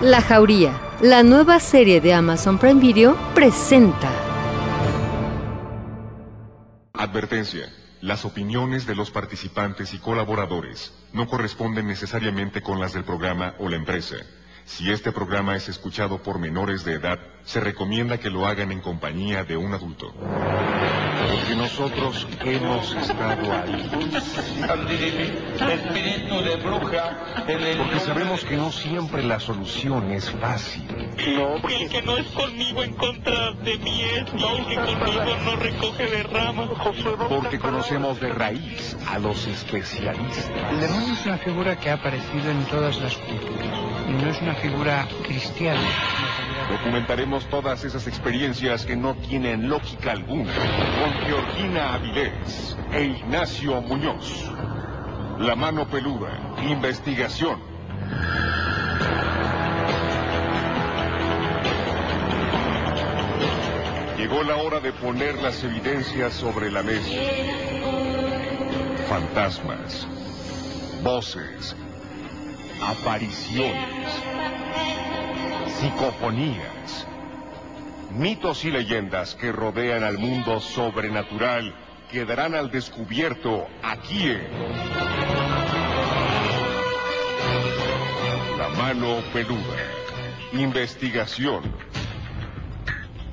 La Jauría, la nueva serie de Amazon Prime Video, presenta. Advertencia. Las opiniones de los participantes y colaboradores no corresponden necesariamente con las del programa o la empresa. Si este programa es escuchado por menores de edad, se recomienda que lo hagan en compañía de un adulto. Porque nosotros hemos estado ahí. Espíritu de bruja. en el Porque sabemos que no siempre la solución es fácil. No, Y el que no es conmigo en contra de mí es, y el que conmigo no recoge de rama. Porque conocemos de raíz a los especialistas. El demonio es una figura que ha aparecido en todas las culturas no es una figura cristiana. Documentaremos todas esas experiencias que no tienen lógica alguna. Con Georgina Avilés e Ignacio Muñoz. La mano peluda. Investigación. Llegó la hora de poner las evidencias sobre la mesa. Fantasmas, voces, apariciones, psicofonías, mitos y leyendas que rodean al mundo sobrenatural quedarán al descubierto aquí en La mano peluda. Investigación.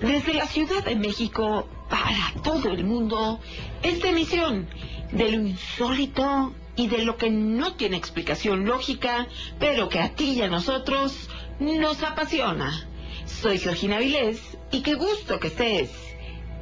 Desde la Ciudad de México para todo el mundo, esta emisión de lo insólito y de lo que no tiene explicación lógica, pero que a ti y a nosotros nos apasiona. Soy Georgina Vilés y qué gusto que estés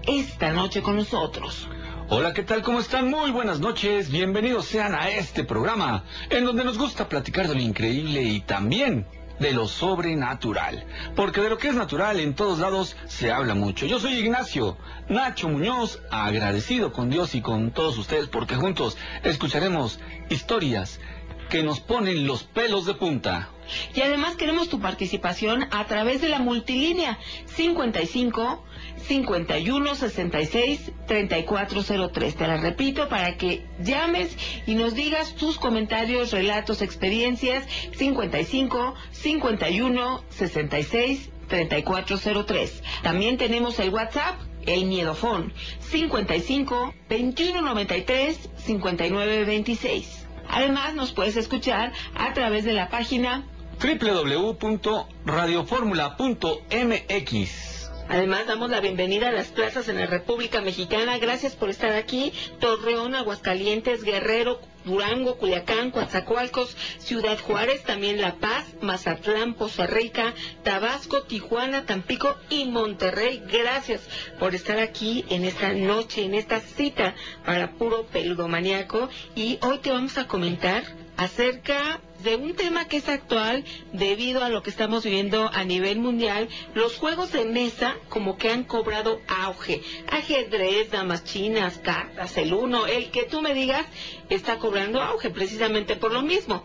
esta noche con nosotros. Hola, ¿qué tal? ¿Cómo están? Muy buenas noches. Bienvenidos sean a este programa en donde nos gusta platicar de lo increíble y también de lo sobrenatural. Porque de lo que es natural en todos lados se habla mucho. Yo soy Ignacio Nacho Muñoz, agradecido con Dios y con todos ustedes porque juntos escucharemos historias que nos ponen los pelos de punta. Y además queremos tu participación a través de la multilínea 55 51 66 3403. Te la repito para que llames y nos digas tus comentarios, relatos, experiencias 55 51 66 3403. También tenemos el WhatsApp el Miedofón 55 21 93 59 26. Además nos puedes escuchar a través de la página www.radioformula.mx Además, damos la bienvenida a las plazas en la República Mexicana. Gracias por estar aquí. Torreón, Aguascalientes, Guerrero, Durango, Culiacán, Coatzacoalcos, Ciudad Juárez, también La Paz, Mazatlán, Poza Rica, Tabasco, Tijuana, Tampico y Monterrey. Gracias por estar aquí en esta noche, en esta cita para puro peludomaniaco. Y hoy te vamos a comentar acerca de un tema que es actual debido a lo que estamos viviendo a nivel mundial, los juegos de mesa como que han cobrado auge. Ajedrez, damas chinas, cartas, el uno, el que tú me digas, está cobrando auge precisamente por lo mismo.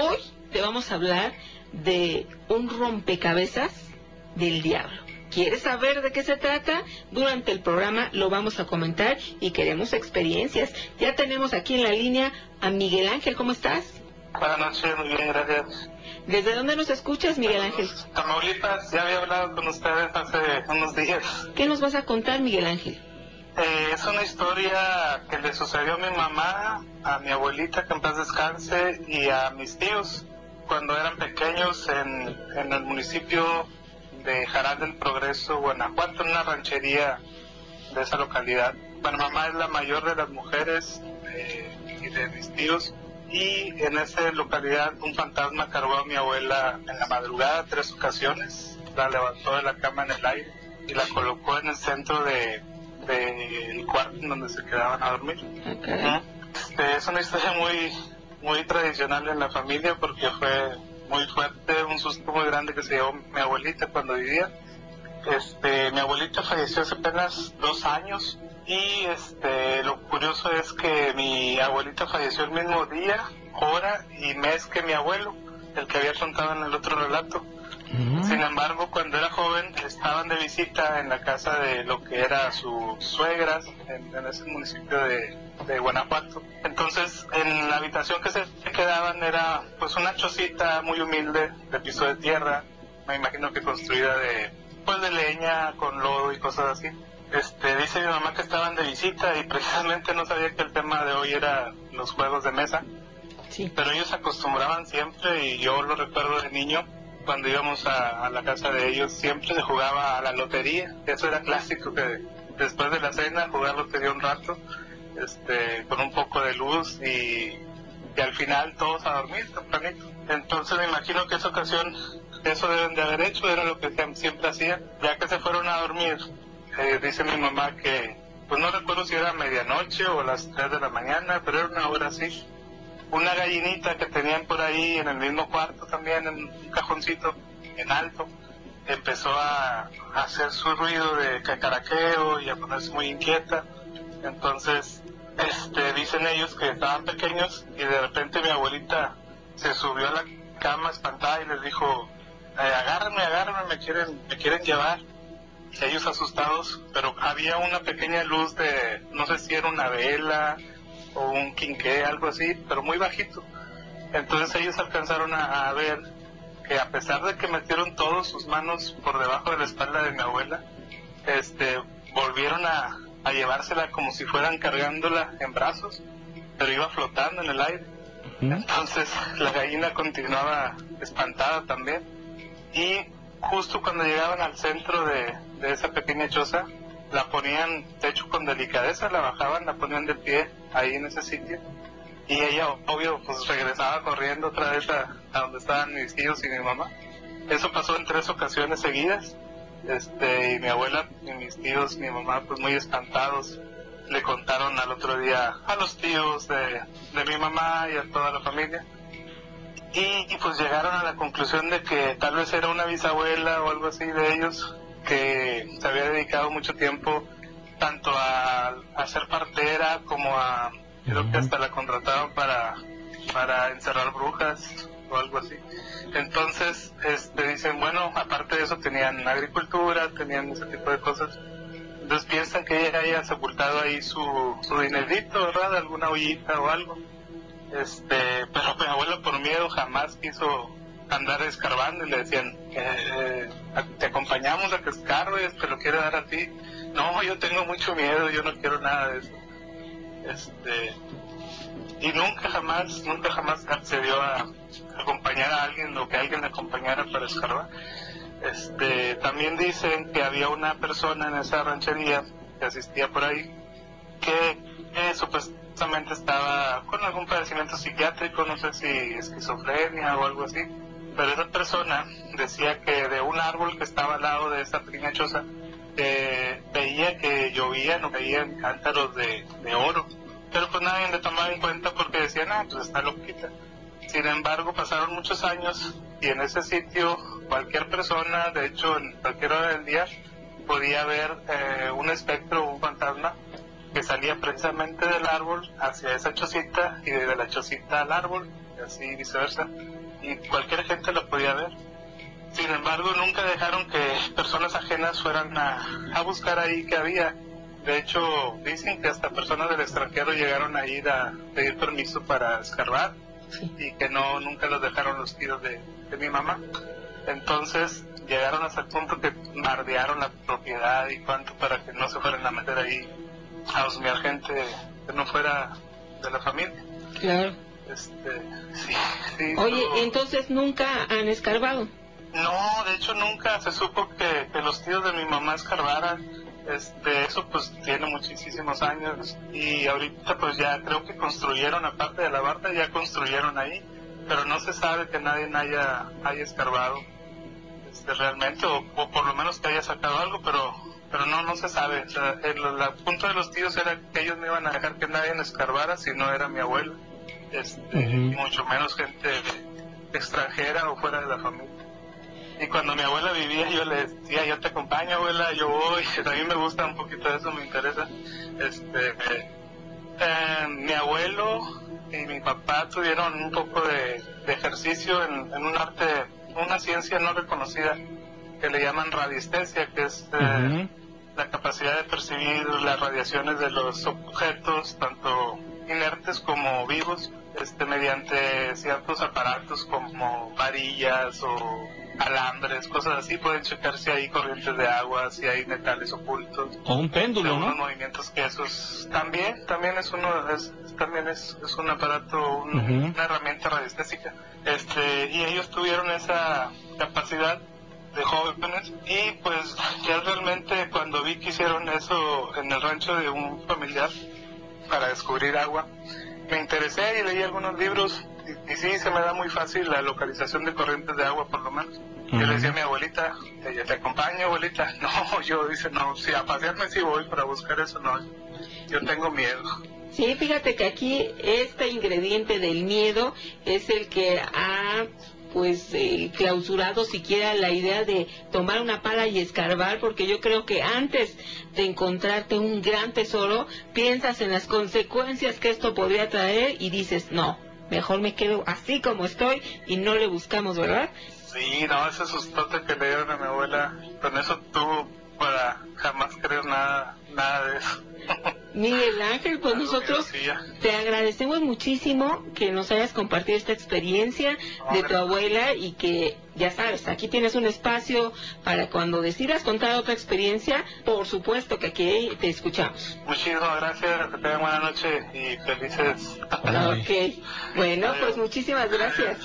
Hoy te vamos a hablar de un rompecabezas del diablo. ¿Quieres saber de qué se trata? Durante el programa lo vamos a comentar y queremos experiencias. Ya tenemos aquí en la línea a Miguel Ángel, ¿cómo estás? Buenas noches, muy bien, gracias. ¿Desde dónde nos escuchas, Miguel Ángel? Tamaulipas, ya había hablado con ustedes hace unos días. ¿Qué nos vas a contar, Miguel Ángel? Eh, es una historia que le sucedió a mi mamá, a mi abuelita, que en paz descanse, y a mis tíos cuando eran pequeños en, en el municipio de Jaral del Progreso, Guanajuato, en una ranchería de esa localidad. Bueno, mamá es la mayor de las mujeres eh, y de mis tíos. Y en esa localidad un fantasma cargó a mi abuela en la madrugada tres ocasiones. La levantó de la cama en el aire y la colocó en el centro de del cuarto donde se quedaban a dormir. Este, es una historia muy muy tradicional en la familia porque fue muy fuerte, un susto muy grande que se llevó mi abuelita cuando vivía. Este, mi abuelita falleció hace apenas dos años y este, lo curioso es que mi abuelita falleció el mismo día, hora y mes que mi abuelo, el que había contado en el otro relato. Sin embargo, cuando era joven, estaban de visita en la casa de lo que era sus suegras, en, en ese municipio de, de Guanajuato. Entonces, en la habitación que se quedaban era pues una chocita muy humilde, de piso de tierra, me imagino que construida de, pues de leña, con lodo y cosas así. Este, dice mi mamá que estaban de visita y precisamente no sabía que el tema de hoy era los juegos de mesa. Sí. Pero ellos acostumbraban siempre y yo lo recuerdo de niño cuando íbamos a, a la casa de ellos siempre se jugaba a la lotería. Eso era clásico que después de la cena jugar lotería un rato, este, con un poco de luz y, y al final todos a dormir tempranito. Entonces me imagino que esa ocasión eso deben de haber hecho, era lo que sie- siempre hacían. Ya que se fueron a dormir, eh, dice mi mamá que, pues no recuerdo si era medianoche o las 3 de la mañana, pero era una hora así. Una gallinita que tenían por ahí en el mismo cuarto también, en un cajoncito en alto, empezó a, hacer su ruido de cacaraqueo y a ponerse muy inquieta. Entonces, este, dicen ellos que estaban pequeños y de repente mi abuelita se subió a la cama espantada y les dijo, eh, agárrenme, agárrenme, me quieren, me quieren llevar. Ellos asustados, pero había una pequeña luz de, no sé si era una vela o un quinqué, algo así, pero muy bajito. Entonces ellos alcanzaron a, a ver que a pesar de que metieron todos sus manos por debajo de la espalda de mi abuela, este, volvieron a, a llevársela como si fueran cargándola en brazos, pero iba flotando en el aire. Entonces la gallina continuaba espantada también. Y justo cuando llegaban al centro de, de esa pequeña choza, la ponían, de hecho con delicadeza, la bajaban, la ponían de pie ahí en ese sitio. Y ella, obvio, pues regresaba corriendo otra vez a, a donde estaban mis tíos y mi mamá. Eso pasó en tres ocasiones seguidas. Este, y mi abuela y mis tíos, mi mamá, pues muy espantados, le contaron al otro día a los tíos de, de mi mamá y a toda la familia. Y, y, pues llegaron a la conclusión de que tal vez era una bisabuela o algo así de ellos que se había dedicado mucho tiempo tanto a, a ser partera como a creo que hasta la contrataron para para encerrar brujas o algo así. Entonces este dicen bueno aparte de eso tenían agricultura tenían ese tipo de cosas. Entonces piensan que ella haya sepultado ahí su, su dinerito verdad alguna ollita o algo este pero mi abuelo por miedo jamás quiso andar escarbando y le decían eh, te acompañamos a que escarbes te lo quiero dar a ti no yo tengo mucho miedo yo no quiero nada de eso. Este y nunca jamás nunca jamás accedió a acompañar a alguien o que alguien le acompañara para escarbar. Este también dicen que había una persona en esa ranchería que asistía por ahí que, que supuestamente estaba con algún padecimiento psiquiátrico no sé si esquizofrenia o algo así pero esa persona decía que de un árbol que estaba al lado de esa pequeña choza eh, veía que llovían o caían cántaros de, de oro pero pues nadie le tomaba en cuenta porque decían, ah, pues está loquita. Sin embargo, pasaron muchos años y en ese sitio cualquier persona, de hecho en cualquier hora del día, podía ver eh, un espectro o un fantasma que salía precisamente del árbol hacia esa chocita y desde la chocita al árbol y así viceversa. Y cualquier gente lo podía ver. Sin embargo, nunca dejaron que personas ajenas fueran a, a buscar ahí que había. De hecho, dicen que hasta personas del extranjero llegaron a ir a pedir permiso para escarbar y que no nunca los dejaron los tíos de, de mi mamá. Entonces llegaron hasta el punto que mardearon la propiedad y cuánto para que no se fueran a meter ahí a husmear gente que no fuera de la familia. Claro. Este, sí, sí, Oye, no- entonces nunca han escarbado. No, de hecho nunca se supo que, que los tíos de mi mamá escarbaran. Este, eso pues tiene muchísimos años y ahorita pues ya creo que construyeron, aparte de la barda, ya construyeron ahí, pero no se sabe que nadie haya, haya escarbado este, realmente, o, o por lo menos que haya sacado algo, pero pero no, no se sabe. O sea, el, la- punto de los tíos era que ellos no iban a dejar que nadie escarbara si no era mi abuela, este, mucho menos gente extranjera o fuera de la familia. Y cuando mi abuela vivía, yo le decía, yo te acompaño, abuela, yo voy. A mí me gusta un poquito eso, me interesa. Este, eh, eh, mi abuelo y mi papá tuvieron un poco de, de ejercicio en, en un arte, una ciencia no reconocida que le llaman radiestesia, que es eh, la capacidad de percibir las radiaciones de los objetos, tanto inertes como vivos, este, mediante ciertos aparatos como varillas o alambres, cosas así, pueden checar si hay corrientes de agua, si hay metales ocultos. O un péndulo, ¿no? movimientos que esos también, también es uno, es, también es, es un aparato, un- una herramienta radiestésica. Este, y ellos tuvieron esa capacidad de jóvenes y pues ya realmente cuando vi que hicieron eso en el rancho de un familiar para descubrir agua, me interesé y leí algunos libros y, y sí se me da muy fácil la localización de corrientes de agua por lo menos. Yo le decía a mi abuelita, ella te acompaño abuelita, no, yo dice no, si a pasearme sí voy para buscar eso no, yo tengo miedo. Sí, fíjate que aquí este ingrediente del miedo es el que ha pues eh, clausurado siquiera la idea de tomar una pala y escarbar porque yo creo que antes de encontrarte un gran tesoro piensas en las consecuencias que esto podría traer y dices no mejor me quedo así como estoy y no le buscamos verdad Sí, no, ese sustote que le dieron a mi abuela, con eso tuvo para jamás creer nada, nada de eso. Miguel Ángel pues nosotros. Te agradecemos muchísimo que nos hayas compartido esta experiencia de tu abuela y que, ya sabes, aquí tienes un espacio para cuando decidas contar otra experiencia, por supuesto que aquí te escuchamos. Muchísimas gracias, que tengan buena noche y felices. Órale. Ok, bueno, pues muchísimas gracias.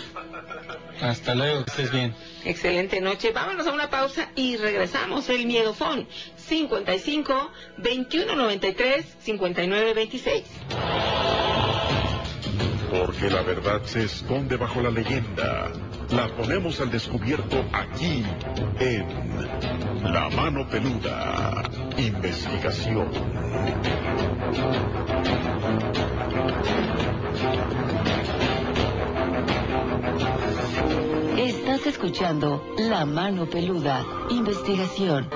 Hasta luego, que estés bien. Excelente noche. Vámonos a una pausa y regresamos. El Miedofón 55 21 93 59 26. Porque la verdad se esconde bajo la leyenda. La ponemos al descubierto aquí en La Mano Peluda. Investigación. Estás escuchando La Mano Peluda, investigación.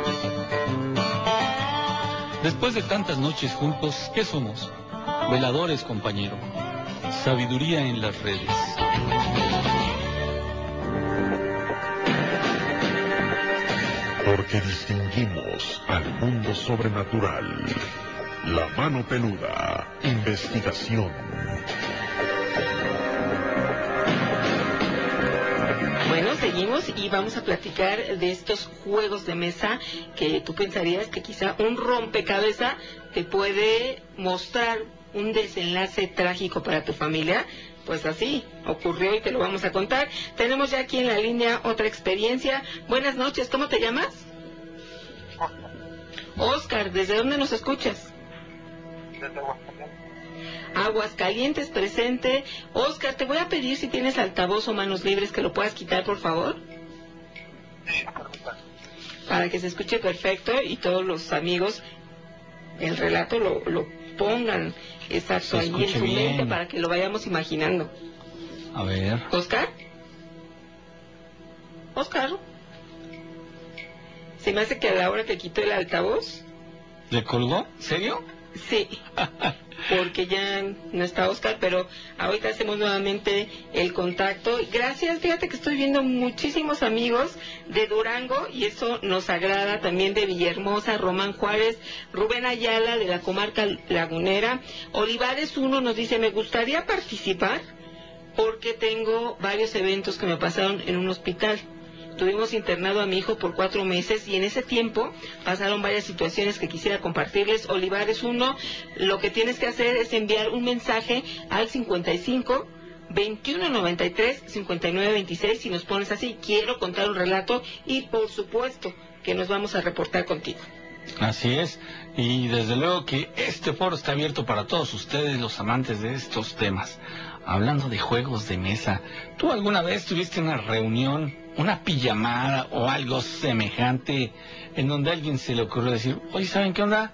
Después de tantas noches juntos, ¿qué somos? Veladores, compañero. Sabiduría en las redes. Porque distinguimos al mundo sobrenatural. La Mano Peluda. Investigación. Seguimos y vamos a platicar de estos juegos de mesa que tú pensarías que quizá un rompecabezas te puede mostrar un desenlace trágico para tu familia. Pues así ocurrió y te lo vamos a contar. Tenemos ya aquí en la línea otra experiencia. Buenas noches, ¿cómo te llamas? Oscar, ¿desde dónde nos escuchas? Aguascalientes presente. Oscar, te voy a pedir si tienes altavoz o manos libres que lo puedas quitar, por favor. Para que se escuche perfecto y todos los amigos el relato lo, lo pongan exacto ahí en su mente para que lo vayamos imaginando. A ver. Oscar. Oscar. Se me hace que a la hora que quitó el altavoz, ¿Le colgó? ¿Serio? Sí, porque ya no está Oscar, pero ahorita hacemos nuevamente el contacto. Gracias, fíjate que estoy viendo muchísimos amigos de Durango y eso nos agrada también de Villahermosa, Román Juárez, Rubén Ayala de la comarca lagunera. Olivares 1 nos dice, me gustaría participar porque tengo varios eventos que me pasaron en un hospital. Tuvimos internado a mi hijo por cuatro meses y en ese tiempo pasaron varias situaciones que quisiera compartirles. Olivares 1, lo que tienes que hacer es enviar un mensaje al 55 2193 5926 si nos pones así, quiero contar un relato y por supuesto que nos vamos a reportar contigo. Así es. Y desde luego que este foro está abierto para todos ustedes, los amantes de estos temas. Hablando de juegos de mesa, ¿tú alguna vez tuviste una reunión, una pijamada o algo semejante en donde a alguien se le ocurrió decir, oye, ¿saben qué onda?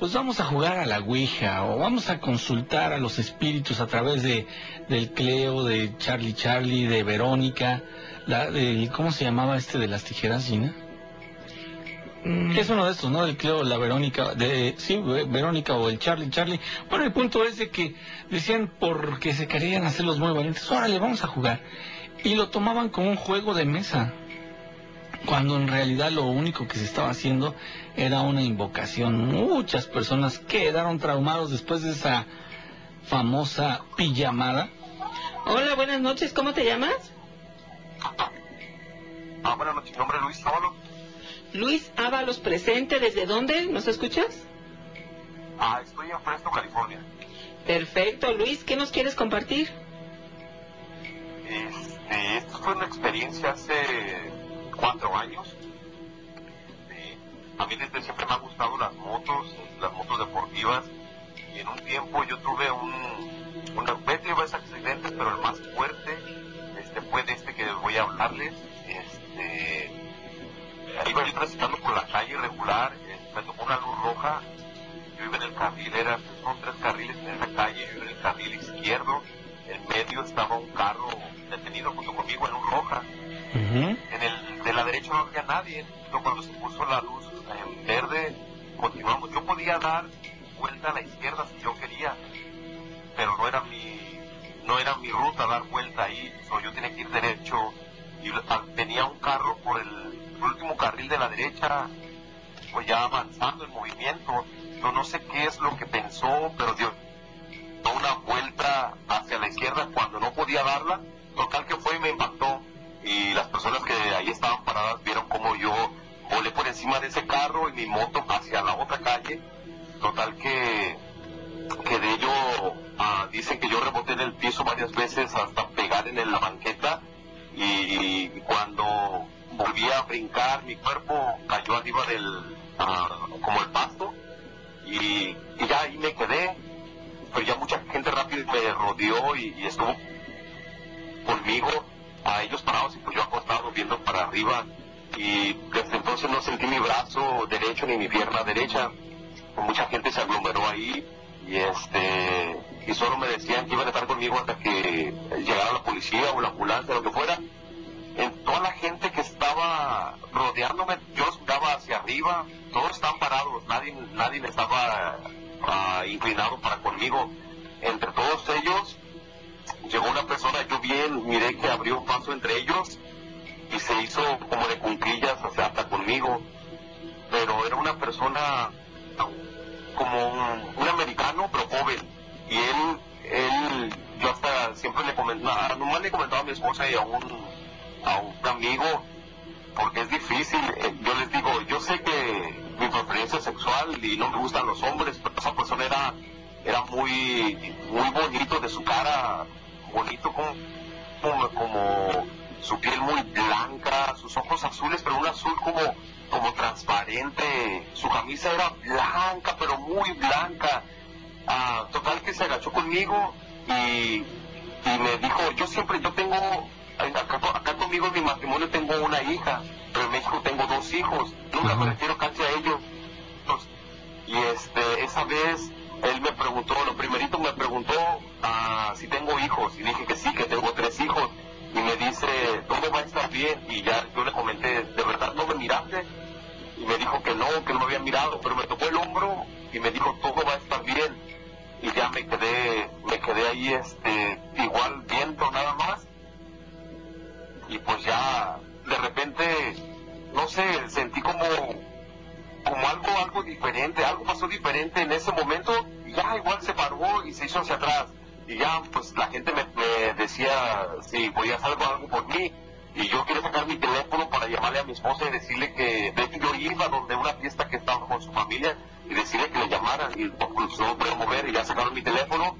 Pues vamos a jugar a la Ouija o vamos a consultar a los espíritus a través de del Cleo, de Charlie Charlie, de Verónica, la de, ¿cómo se llamaba este de las tijeras, Gina? Mm, Es uno de estos, ¿no? El Cleo, la Verónica, de, sí, Ve- Verónica o el Charlie, Charlie. Bueno, el punto es de que decían porque se querían hacerlos muy valientes, órale, vamos a jugar. Y lo tomaban como un juego de mesa, cuando en realidad lo único que se estaba haciendo era una invocación. Muchas personas quedaron traumados después de esa famosa pijamada? Hola, buenas noches, ¿cómo te llamas? Ah, buenas noches, mi nombre es Luis Ábalos. Luis Ábalos presente, ¿desde dónde? ¿Nos escuchas? Ah, estoy en Fresno, California. Perfecto, Luis, ¿qué nos quieres compartir? Este, esto fue una experiencia hace cuatro años. Este, a mí desde siempre me han gustado las motos, las motos deportivas. Y en un tiempo yo tuve un, una, varios accidentes, pero el más fuerte este, fue de este que voy a hablarles. Este, iba yo transitando por la calle regular, eh, me tocó una luz roja. Yo iba en el carril, era, son tres carriles en esa calle, yo iba en el carril izquierdo. En medio estaba un carro roja. En el de la derecha no había nadie. Yo cuando se puso la luz en verde, continuamos. Yo podía dar vuelta a la izquierda si yo quería, pero no era mi no era mi ruta dar vuelta ahí. yo tenía que ir derecho y tenía un carro por el último carril de la derecha, pues ya avanzando en movimiento. Yo no sé qué es lo que pensó, pero dio una vuelta hacia la izquierda cuando no podía darla. Total que fue y me impactó. Y las personas que ahí estaban paradas vieron como yo volé por encima de ese carro y mi moto hacia la otra calle. Total que, que de ello ah, dicen que yo reboté en el piso varias veces hasta pegar en la banqueta y cuando volví a brincar mi cuerpo cayó arriba del ah, como el pasto y, ya ahí me quedé pero ya mucha gente rápido me rodeó y estuvo conmigo a ellos parados y pues yo acostado viendo para arriba y desde entonces no sentí mi brazo derecho ni mi pierna derecha mucha gente se aglomeró ahí y este y solo me decían que iban a estar conmigo hasta que llegara la policía o la ambulancia, lo que fuera. En toda la gente que estaba rodeándome, yo estaba hacia arriba, todos estaban parados, nadie, nadie estaba ah, inclinado para conmigo. Entre todos ellos llegó una persona, yo bien miré que abrió un paso entre ellos y se hizo como de cunquillas, o sea, hasta conmigo. Pero era una persona como un, americano, pero joven. Y él, él, yo hasta siempre le comentaba, nomás le comentaba a mi esposa y a un, a un amigo, porque es difícil. Eh, yo les digo, yo sé que mi preferencia sexual y no me gustan los hombres, pero esa persona era, era muy, muy bonito de su cara, bonito como, como, como su piel muy blanca, sus ojos azules, pero un azul como como transparente, su camisa era blanca, pero muy blanca. Ah, total que se agachó conmigo y, me dijo, yo siempre, yo tengo, acá, conmigo en mi matrimonio tengo una hija, pero en México tengo dos hijos, nunca me refiero casi a ellos. Y este, esa vez preguntó, lo primerito me preguntó ah, si tengo hijos, y dije que sí, que tengo tres hijos y me dice, todo va a estar bien. Y ya yo le comenté, ¿de verdad no me miraste? Y me dijo que no, que no me había mirado, pero me tocó el hombro y me dijo, todo va a estar bien. Y ya me quedé, me quedé ahí este, igual viendo nada más. Y pues ya, de repente, no sé, sentí como, como algo, algo diferente, algo pasó diferente en ese momento. Hacia atrás. Y ya pues la gente me, decía si podía hacer algo, por mí. Y yo quería sacar mi teléfono para llamarle a mi esposa y decirle que de hecho yo iba donde una fiesta que estaba con su familia y decirle que le llamaran y pues, no mover y ya sacaron mi teléfono.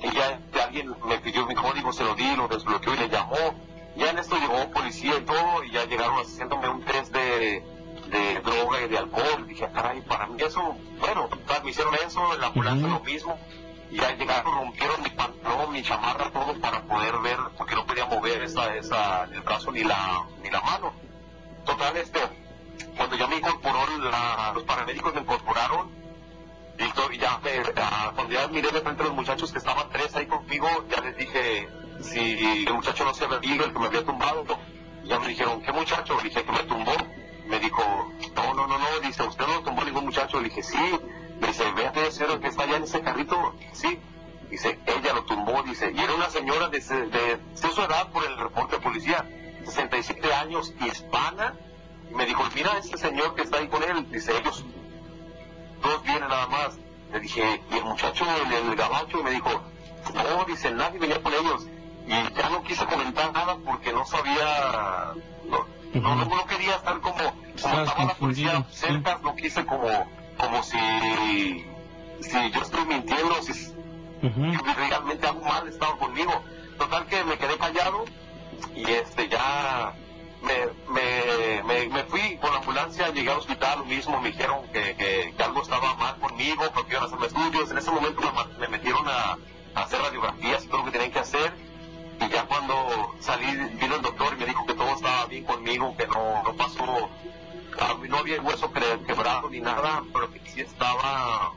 Y, ya alguien me pidió mi código, se lo di, lo desbloqueó y le llamó. Ya en esto llegó policía y todo y ya llegaron haciéndome un test de, de droga y de alcohol. Dije, caray, para mí eso, bueno, me hicieron eso, en la ambulancia lo mismo y ya llegaron, rompieron mi pantalón, mi chamarra, todo para poder ver, porque no podía mover esa, esa, el brazo ni la, ni la mano. Total, este, cuando ya me incorporó, los paramédicos me incorporaron, y ya, cuando ya miré de frente a los muchachos que estaban tres ahí conmigo, ya les dije si el muchacho no se había el que me había tumbado. Ya me dijeron, ¿qué muchacho? Le dije que me tumbó. Me dijo, no, no, no, no, dice, usted no tumbó ningún muchacho. Le dije, sí, Dice, vete cero que está allá en ese carrito. Sí. Dice, ella lo tumbó, dice, y era una señora de, de, su edad por el reporte de policía, 67 años, hispana. me dijo, mira ese señor que está ahí con él. Dice, ellos dos vienen nada más. Le dije, y el muchacho, el, el gabacho, me dijo, no, dice, nadie venía con ellos. Y ya no quise comentar nada porque no sabía, no, no, no quería estar como, como estaba la policía cerca, no quise como, como si, si yo estoy mintiendo, si, realmente algo mal estaba conmigo. Total que me quedé callado y este ya me, me, me, me fui con la ambulancia, llegué al hospital, lo mismo, me dijeron que, que, que algo estaba mal conmigo, porque iban a hacerme estudios. En ese momento me, me metieron a, a hacer radiografías y todo lo que tenían que hacer. Y ya cuando salí, vino el doctor y me dijo que todo estaba bien conmigo, que no, no pasó, no había hueso que- quebrado ni nada, pero que sí estaba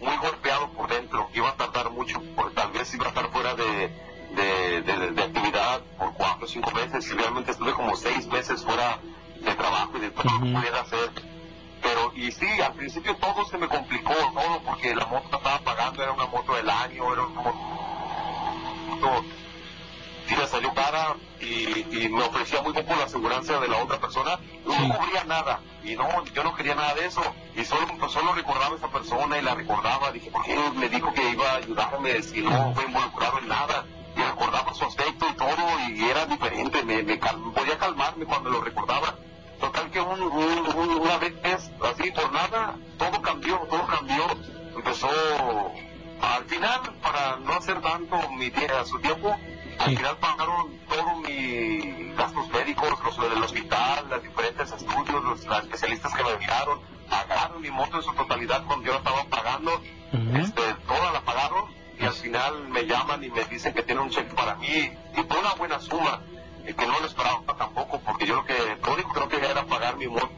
muy golpeado por dentro, iba a tardar mucho, porque tal vez iba a estar fuera de, de, de- de actividad por cuatro o cinco meses, y realmente estuve como seis meses fuera de trabajo y de todo lo que pudiera hacer. Pero, y sí, al principio todo se me complicó, todo, porque la moto que estaba pagando era una moto del año, era una moto sí me salió cara y, y me ofrecía muy poco la aseguranza de la otra persona, no cubría nada. Y no, yo no quería nada de eso. Y solo, solo recordaba a esa persona y la recordaba. Dije, ¿por qué me dijo que iba a ayudarme si no fue involucrado en nada? Y recordaba su aspecto y todo, y era diferente. Me, me cal- podía calmarme cuando lo recordaba. Total que un, un- un- una vez, así por nada, todo cambió, todo cambió. Empezó, al final, para no hacer tanto mi a su tiempo, al final pagaron todos mis gastos médicos, los del hospital, los diferentes estudios, los las especialistas que me enviaron, pagaron mi moto en su totalidad cuando yo la estaba pagando, este, toda la pagaron y al final me llaman y me dicen que tienen un cheque para mí. Y fue una buena suma eh, que no lo esperaba tampoco porque yo lo que lo único que no quería era pagar mi moto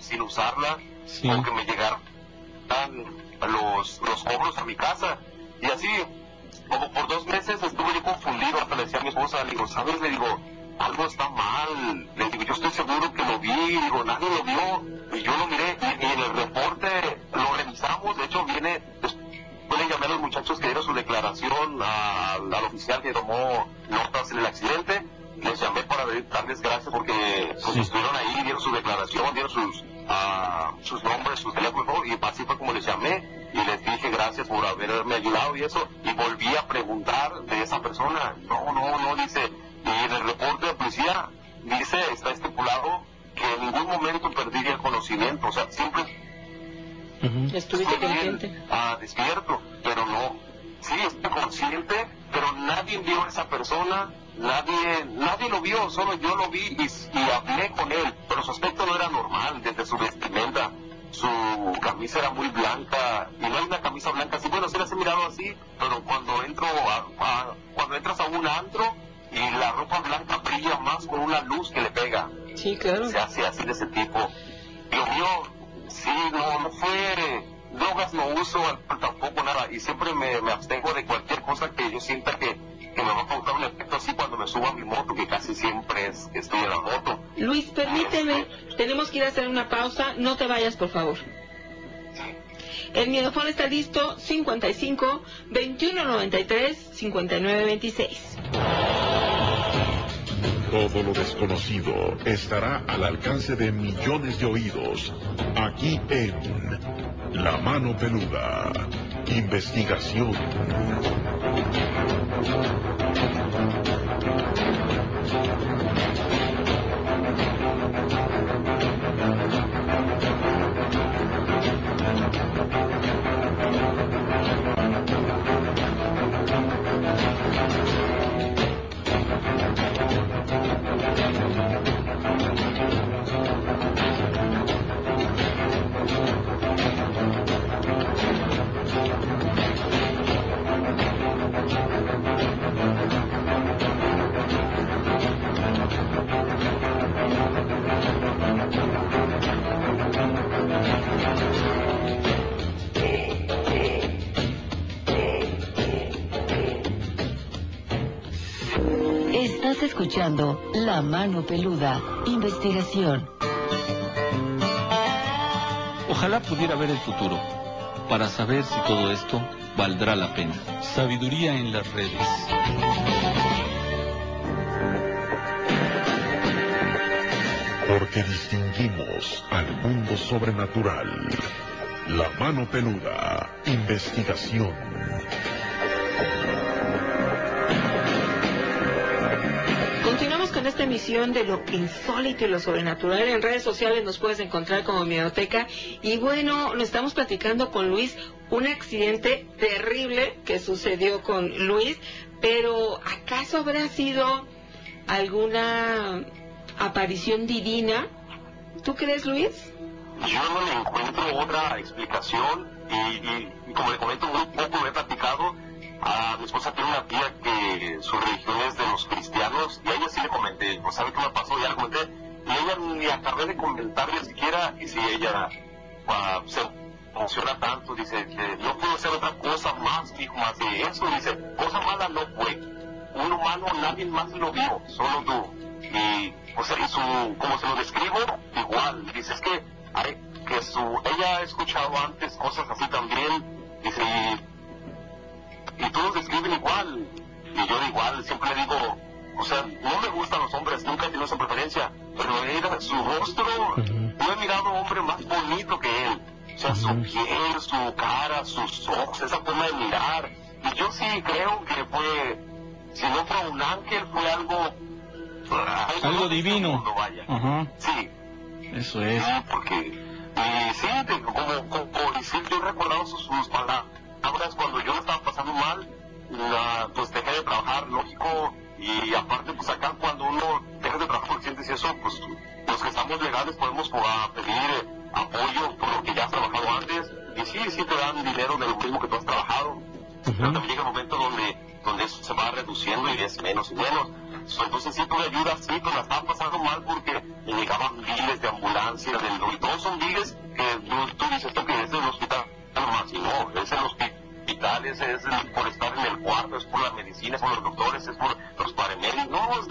sin usarla o que me llegaran los, los cobros a mi casa. Y así como por dos meses estuve yo confundido, hasta le decía a mi esposa, le digo, ¿sabes? Le digo, algo está mal, le digo, yo estoy seguro que lo vi, digo, nadie lo vio, y yo lo miré, y, y en el reporte lo revisamos, de hecho viene, después le llamé a los muchachos que dieron su declaración al, al oficial que tomó notas en el accidente, les llamé para darles gracias porque pues, estuvieron ahí, dieron su declaración, dieron sus, ah, sus nombres, sus teléfonos, y así fue como les llamé y les dije gracias por haberme ayudado y eso, y volví a preguntar de esa persona, no, no, no, dice, y en el reporte de policía dice, está estipulado que en ningún momento perdí el conocimiento, o sea, siempre Estuviste bien, consciente. ah, despierto, pero no, sí, estoy consciente, pero nadie vio a esa persona, nadie, nadie lo vio, solo yo lo vi y, y hablé con él, pero su aspecto no era normal, desde su vestimenta, su camisa era muy blanca, y no hay una camisa blanca así, bueno, sí las he mirado así, pero cuando entro a, a- cuando entras a un antro y la ropa blanca brilla más con una luz que le pega. Sí, claro. Se hace así de ese tipo. Lo mío, sí, no, no fue, drogas no uso, tampoco nada, y siempre me, me abstengo de cualquier cosa que yo sienta que, que me va a causar un efecto así cuando me subo a mi moto, que casi siempre es que estoy en la moto. Luis, permíteme, tenemos que ir a hacer una pausa, no te vayas, por favor. El miedofón está listo, 55 2193 5926. Todo lo desconocido estará al alcance de millones de oídos. Aquí en La Mano Peluda. Investigación. Escuchando La Mano Peluda, investigación. Ojalá pudiera ver el futuro para saber si todo esto valdrá la pena. Sabiduría en las redes. Porque distinguimos al mundo sobrenatural. La mano peluda. Investigación. Esta emisión de lo insólito y lo sobrenatural. En redes sociales nos puedes encontrar como Miedoteca. Y bueno, nos estamos platicando con Luis un accidente terrible que sucedió con Luis. Pero ¿acaso habrá sido alguna aparición divina? ¿Tú crees, Luis? Yo no encuentro otra explicación y, como le comento un poco, lo he platicado. A mi esposa tiene una tía que su religión es de los cristianos y a ella sí le comenté, pues sabe qué me pasó, ya le comenté, y ella ni acabé de comentarle siquiera y si ella uh, se emociona tanto, dice que no puedo hacer otra cosa más, dijo más de eso, dice, cosa mala no fue, un humano nadie más lo vio, solo tú. Y, o sea, y su, como se lo describo, igual, dice, es que, hay, que su, ella ha escuchado antes cosas así también, dice, y, y todos describen igual, y yo igual, siempre digo, o sea, no me gustan los hombres, nunca he tenido esa preferencia, pero era su rostro, no he mirado hombre más bonito que él, o sea, su piel, su cara, sus ojos, esa forma de mirar, y yo sí creo que fue, si no fue un ángel, fue algo, algo, Algo divino. mundo, vaya. Ajá. Sí, Eso es. Sí, porque, y sí, te- como, como, y sí, yo he recordado sus, sus palabras cuando yo la estaba pasando mal, la- pues dejé de trabajar, lógico, y aparte, pues acá cuando uno deja de trabajar por sientes eso, pues los que estamos legales podemos ah, pedir eh, apoyo por lo que ya has trabajado antes, y sí, sí te dan dinero de lo mismo que tú has trabajado, pero también llega un momento donde, donde eso se va reduciendo y es menos y menos. Entonces sí tuve ayuda, sí, pero la estaba pasando mal porque me llegaban biles de ambulancia, del, y todos son biles que tú, dices tú que es del hospital, más y no, es el hospital, es, es por estar en el cuarto, es por la medicina, es por los doctores, es por los paramédicos, no, es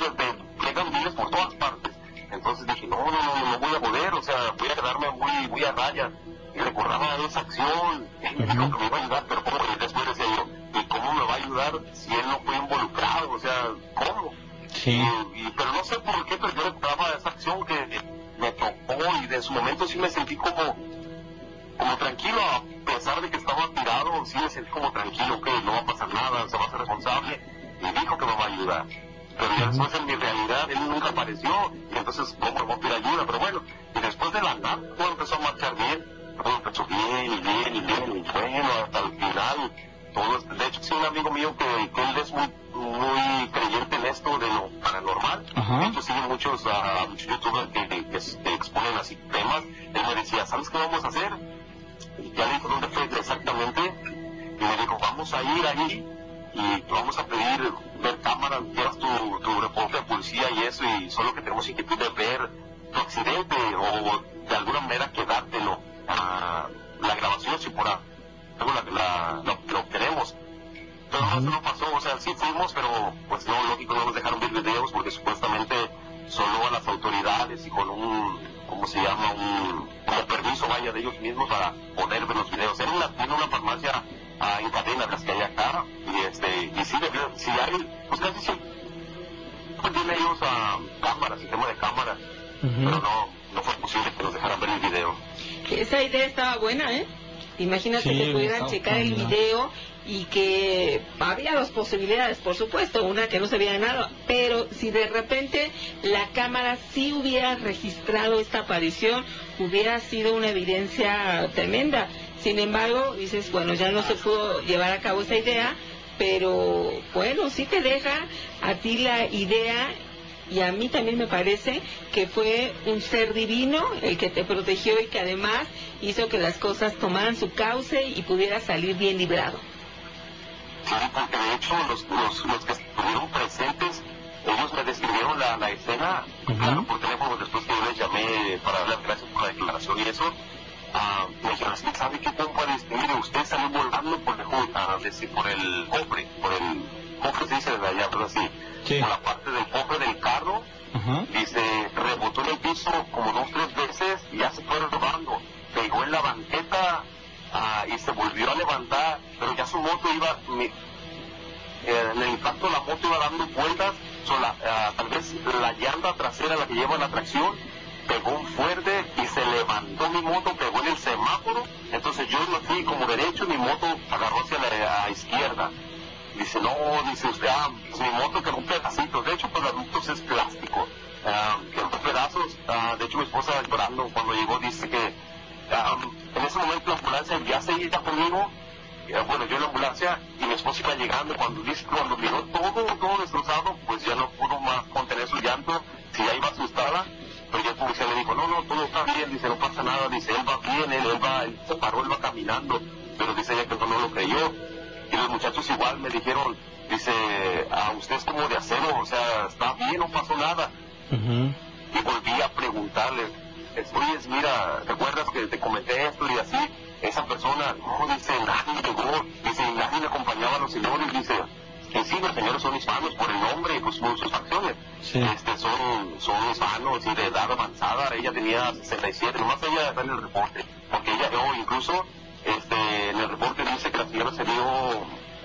llegan biles por todas partes. Entonces dije, no, no, no, no voy a poder, o sea, voy a quedarme muy, muy a raya. Y recordaba esa acción, él me dijo que me iba a ayudar, pero ¿cómo? Y después decía yo, ¿y cómo me va a ayudar si él no fue involucrado? O sea, ¿cómo? Sí. Y, y- pero no sé por qué, pero yo recordaba esa acción que me tocó y de su momento sí me sentí como, como tranquilo, a pesar de que estaba tirado, sí me sentí como tranquilo, que no va a pasar nada, se va a ser responsable, y dijo que me va a ayudar. Pero ya después en mi realidad él nunca apareció, y entonces, ¿cómo voy a pedir ayuda? Pero bueno, y después de la nada, todo empezó a marchar bien, todo empezó bien, y bien, y bien, y bueno, hasta el final, todo, de hecho, sí, un amigo mío que, que él es muy, muy creyente en esto de lo paranormal, Ajá. de hecho, sigue muchos, ah, muchos youtubers que, que, que exponen así temas, él me decía, ¿sabes qué vamos a hacer? Y ya dijo dónde fue exactamente, y me dijo, vamos a ir ahí y vamos a pedir ver cámaras, llevas tu, tu reporte de policía y eso, y solo que tenemos inquietud de ver tu accidente o de alguna manera quedártelo, a la grabación si por algo la, la, lo, lo queremos. Pero no, eso no pasó, o sea, sí fuimos, pero pues no, lógico, no nos dejaron ver videos porque supuestamente solo a las autoridades y con un, ¿cómo se llama? Un como permiso vaya de ellos mismos para poder ver los videos. Era una, tiene una farmacia ah, en cadena de las que hay acá y este, y sí, debió- sí hay, pues casi siempre tienen ellos ah, cámaras, sistema de cámaras, pero no, no fue posible que nos dejaran ver el video. Esa idea estaba buena, ¿eh? Imagínate Sí, que pudieran checar el video y que había dos posibilidades, por supuesto, una que no se viera nada, pero si de repente la cámara sí hubiera registrado esta aparición, hubiera sido una evidencia tremenda. Sin embargo, dices, bueno, ya no se pudo llevar a cabo esa idea, pero bueno, sí te deja a ti la idea y a mí también me parece que fue un ser divino el que te protegió y que además hizo que las cosas tomaran su cauce y pudiera salir bien librado. Sí, porque de hecho los, los, los que estuvieron presentes, ellos me describieron la, la escena, claro, por teléfono, después que yo les llamé para darles gracias por la declaración y eso, ah, me dijeron, "Sí, ¿sabe qué compa? Mire, usted salió volando por el, decir, por el cofre, por el cofre se dice de allá, pero así, Sí. por la parte del cofre del carro, Ajá. Dice, rebotó en el piso como dos, tres veces y ya se fue rodando. Pegó en la banqueta ah, y se volvió a levantar, pero ya su moto iba, mi- eh, en el impacto la moto iba dando vueltas, so la- ah, tal vez la llanta trasera, la que lleva la tracción, pegó un fuerte y se levantó mi moto, pegó en el semáforo, entonces yo me fui como derecho, mi moto agarró hacia la izquierda. Dice, no, dice usted, ah, pues mi moto quedó un pedacito. De hecho, pues la ductos es plástico. Ah, quedó pedazos. Ah, de hecho, mi esposa llorando cuando llegó dice que ah, en ese momento la ambulancia ya se iba conmigo. Eh, bueno, yo en la ambulancia y mi esposa iba llegando. Cuando, cuando miró todo, todo destrozado, pues ya no pudo más contener su llanto. Si ya iba asustada, pero ya el policía le dijo, no, no, todo está bien, dice, no pasa nada, dice, él va bien, él, él va, él se paró, él va caminando, pero dice ella que no, no lo creyó. Y los muchachos igual me dijeron, dice, a usted es como de acero, o sea, está bien, no pasó nada. Y volví a preguntarle, oye, mira, ¿te acuerdas que te comenté esto y así? Esa persona, no, dice, nadie llegó, dice, nadie le acompañaba a los señores, dice, que sí, los señores son hispanos por el nombre y pues por sus facciones. Este, son, son hispanos y de edad avanzada. Ella tenía 67, nomás ella está en el reporte. Porque ella, o incluso, este, en el reporte dice que la señora se dio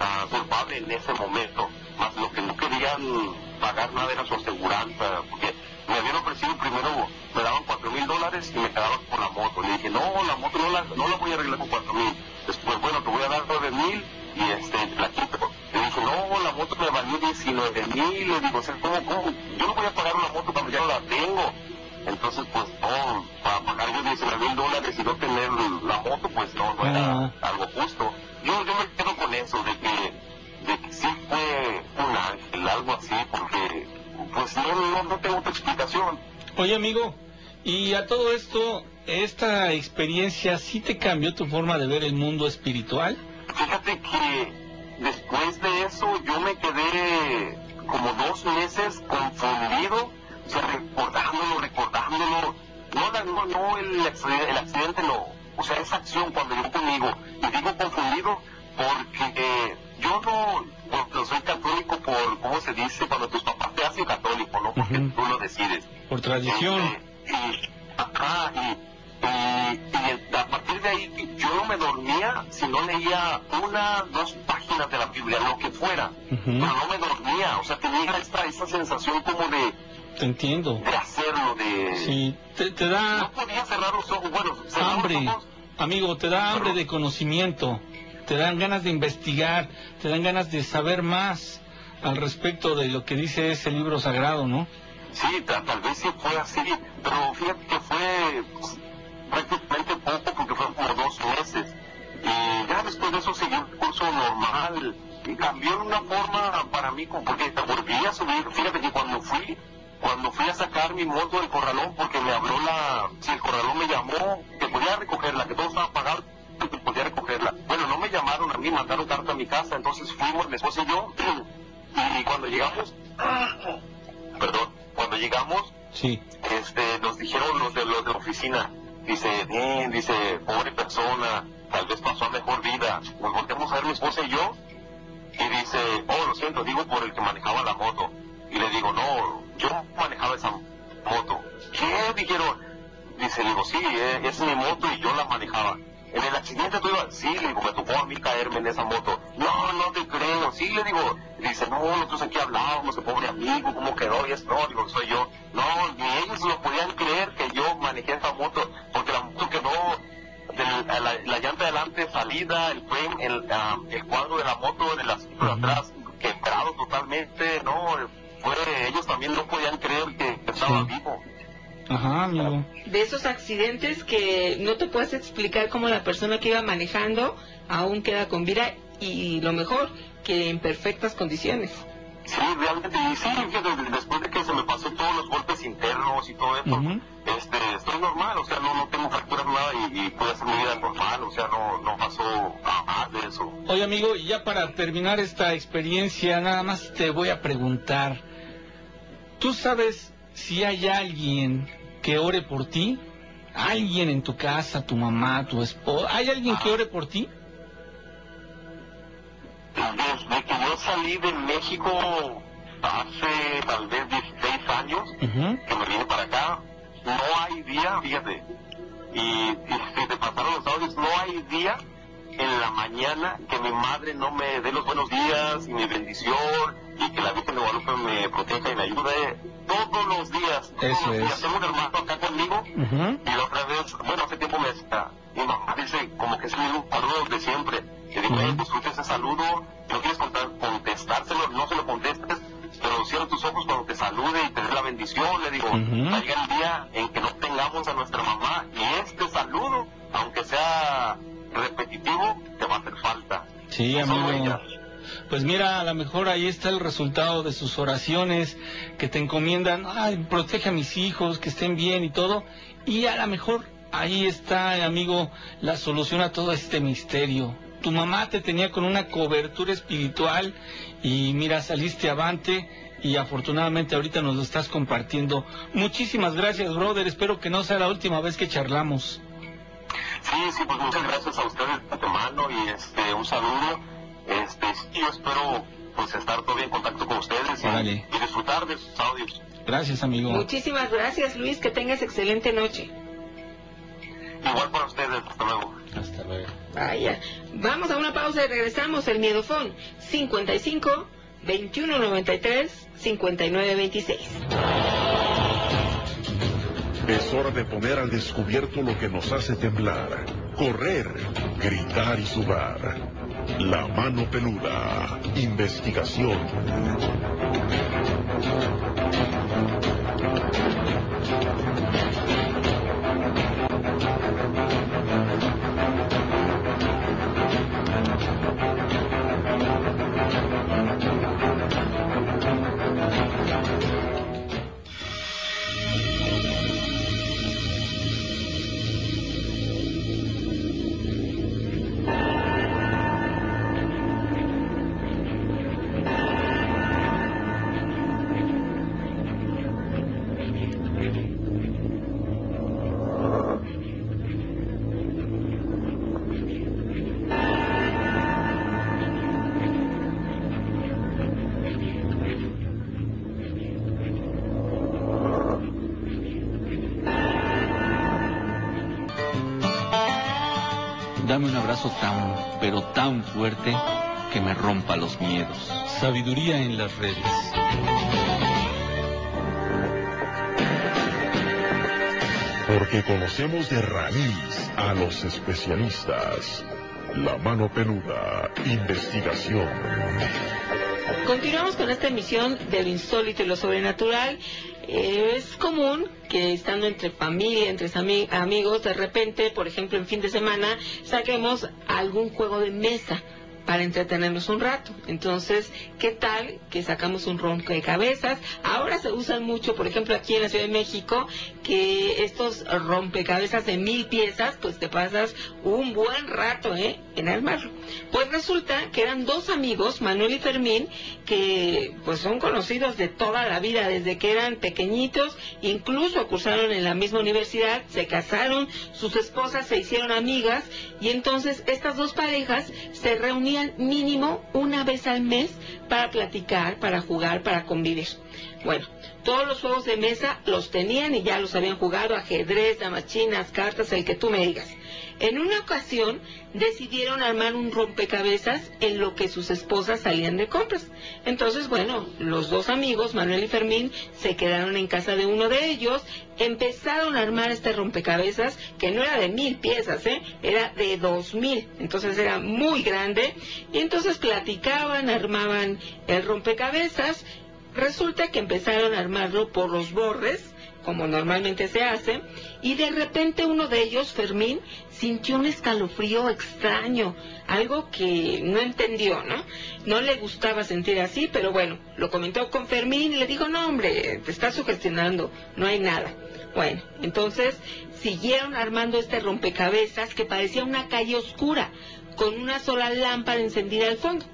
ah, culpable en ese momento. Más lo que no querían pagar nada era su aseguranza. Porque me habían ofrecido primero, me daban mil dólares y me quedaba con la moto. Le dije, no, la moto no la, no la voy a arreglar con cuatro mil. Después, bueno, te voy a dar nueve mil y este, la quito. Le dije, no, la moto me valió 19 mil. Le digo, o sea, ¿cómo, cómo? Yo no voy a pagar una moto cuando ya no la tengo. Entonces, pues, no, para pagar yo 19 mil dólares y no tener la moto, pues no, no era algo justo. Yo, yo me quedo con eso, de que, de que sí fue un ángel, algo así, porque, pues no, no, no tengo otra explicación. Oye, amigo, y a todo esto, ¿esta experiencia sí te cambió tu forma de ver el mundo espiritual? Fíjate que después de eso yo me quedé como dos meses confundido, o sea, recordándolo, recordándolo. No, no, no el, accidente, el accidente, no. O sea, esa acción cuando llegó conmigo. Y digo confundido porque eh, yo no, porque soy católico por, ¿cómo se dice? Cuando tus papás te hacen católico, ¿no? Porque tú lo decides. Por tradición. Y, ajá, y, y, y a partir de ahí yo no me dormía si no leía una, dos páginas de la Biblia, lo que fuera. Pero no me dormía, o sea, tenía esta, esta sensación como de, Te entiendo. de hacerlo, de... Sí, te, te da No podía cerrar los ojos, bueno, cerraba los hambre, ojos, amigo, te da hambre de conocimiento, te dan ganas de investigar, te dan ganas de saber más al respecto de lo que dice ese libro sagrado, ¿no? Sí, ta- tal vez sí fue así, pero fíjate que fue pues, prácticamente poco porque fue como dos meses. Y ya después de eso seguí un curso normal y cambió de una forma para mí, porque volví a subir. Fíjate que cuando fui, cuando fui a sacar mi moto del corralón, porque me habló la, si el corralón me llamó, que podía recogerla, que todo estaba pagado, que podía recogerla. Bueno, no me llamaron a mí, mandaron carta a mi casa, entonces fuimos mi esposa y yo, y cuando llegamos, cuando llegamos, Sí. este, nos dijeron los de, los de la oficina, dice, "Bien", dice, pobre persona, tal vez pasó a mejor vida. Nos volteamos a ver mi esposa y yo, y dice, oh, lo siento, digo por el que manejaba la moto. Y le digo, no, yo manejaba esa moto. ¿Qué? Dijeron, dice, digo, sí, eh, es mi moto y yo la manejaba. En el accidente tú ibas, sí, le digo, me tocó a mí caerme en esa moto. No, no te creo, sí, le digo. Dice, no, nosotros aquí hablábamos, que pobre amigo, ¿cómo quedó? Y es, no, digo, soy yo. No, ni ellos lo podían creer que yo manejé esa moto, porque la moto quedó, del- la, la llanta delante salida, el frame, el, ah, el cuadro de la moto, del asiento de atrás, quebrado totalmente, no, fue, ellos también no podían creer que estaba vivo. Ajá, amigo. De esos accidentes que no te puedes explicar cómo la persona que iba manejando aún queda con vida y lo mejor, que en perfectas condiciones. Sí, realmente, y sí, fíjate, después de que se me pasó todos los golpes internos y todo eso, este, estoy normal, o sea, no, no tengo fracturas nada y, y puedo hacer mi vida normal, o sea, no, no pasó a más de eso. Oye, amigo, y ya para terminar esta experiencia, nada más te voy a preguntar, ¿tú sabes si hay alguien que ore por ti? ¿Alguien en tu casa, tu mamá, tu esposa? ¿Hay alguien que ore por ti? Desde que yo salí de México hace tal vez 16 años, que me vine para acá, no hay día, fíjate, y, y si te pasaron los audios, no hay día en la mañana que mi madre no me dé los buenos días y mi bendición y que la Virgen de Guadalupe me proteja y me ayude todos los días. Todos Eso los días. es. Tengo un hermano acá conmigo y la otra vez bueno, hace tiempo me decía, mi mamá dice como que es un saludo de siempre. Que digo, uh disfruta ese saludo, no quieres contestárselo, no se lo contestes, pero cierra tus ojos cuando te salude y te dé la bendición. Le digo, uh el día en que no tengamos a nuestra mamá y este saludo, aunque sea repetitivo, te va a hacer falta. Sí, amigo. Pues mira, a lo mejor ahí está el resultado de sus oraciones que te encomiendan, ay, protege a mis hijos, que estén bien y todo. Y a lo mejor ahí está, amigo, la solución a todo este misterio. Tu mamá te tenía con una cobertura espiritual y mira, saliste avante y afortunadamente ahorita nos lo estás compartiendo. Muchísimas gracias, brother. Espero que no sea la última vez que charlamos. Sí, sí, pues muchas gracias a ustedes de mano y este, un saludo. Este, yo espero pues estar todavía en contacto con ustedes y, disfrutar de sus audios. Gracias, amigo. Muchísimas gracias, Luis. Que tengas excelente noche. Igual para ustedes. Hasta luego. Hasta luego. Vaya. Vamos a una pausa y regresamos. El Miedofón 55 2193 5926. Es hora de poner al descubierto lo que nos hace temblar, correr, gritar y sudar. La mano peluda. Investigación. Tan fuerte que me rompa los miedos. Sabiduría en las redes. Porque conocemos de raíz a los especialistas. La mano peluda, investigación. Continuamos con esta emisión de lo insólito y lo sobrenatural. Es común que estando entre familia, entre amigos, de repente, por ejemplo, en fin de semana, saquemos algún juego de mesa para entretenernos un rato. Entonces, ¿qué tal que sacamos un rompecabezas? Ahora se usan mucho, por ejemplo, aquí en la Ciudad de México, que estos rompecabezas de mil piezas, pues te pasas un buen rato, ¿eh? En armarlo. Pues resulta que eran dos amigos, Manuel y Fermín, que pues son conocidos de toda la vida, desde que eran pequeñitos, incluso cursaron en la misma universidad, se casaron, sus esposas se hicieron amigas, y entonces estas dos parejas se reunieron mínimo una vez al mes para platicar, para jugar, para convivir. Bueno, todos los juegos de mesa los tenían y ya los habían jugado, ajedrez, damas chinas, cartas, el que tú me digas. En una ocasión decidieron armar un rompecabezas en lo que sus esposas salían de compras. Entonces, bueno, los dos amigos, Manuel y Fermín, se quedaron en casa de uno de ellos, empezaron a armar este rompecabezas, que no era de mil piezas, ¿eh? era de dos mil, entonces era muy grande, y entonces platicaban, armaban el rompecabezas, resulta que empezaron a armarlo por los borres, como normalmente se hace, y de repente uno de ellos, Fermín, sintió un escalofrío extraño, algo que no entendió, ¿no? No le gustaba sentir así, pero bueno, lo comentó con Fermín y le dijo, no hombre, te estás sugestionando, no hay nada. Bueno, entonces siguieron armando este rompecabezas que parecía una calle oscura, con una sola lámpara encendida al fondo.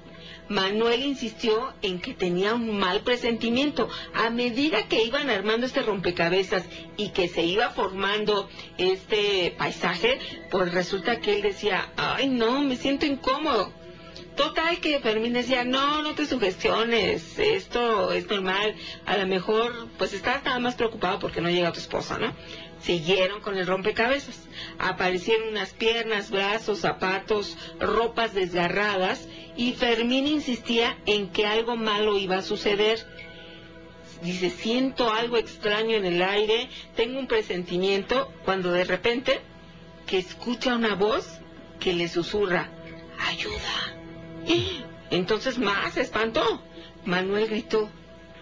Manuel insistió en que tenía un mal presentimiento. A medida que iban armando este rompecabezas y que se iba formando este paisaje, pues resulta que él decía, ay no, me siento incómodo. Total que Fermín decía, no, no te sugestiones, esto es normal, a lo mejor pues estás nada más preocupado porque no llega tu esposa, ¿no? Siguieron con el rompecabezas. Aparecieron unas piernas, brazos, zapatos, ropas desgarradas y Fermín insistía en que algo malo iba a suceder. dice, siento algo extraño en el aire, tengo un presentimiento, cuando de repente que escucha una voz que le susurra, ayuda. Entonces más se espantó. Manuel gritó,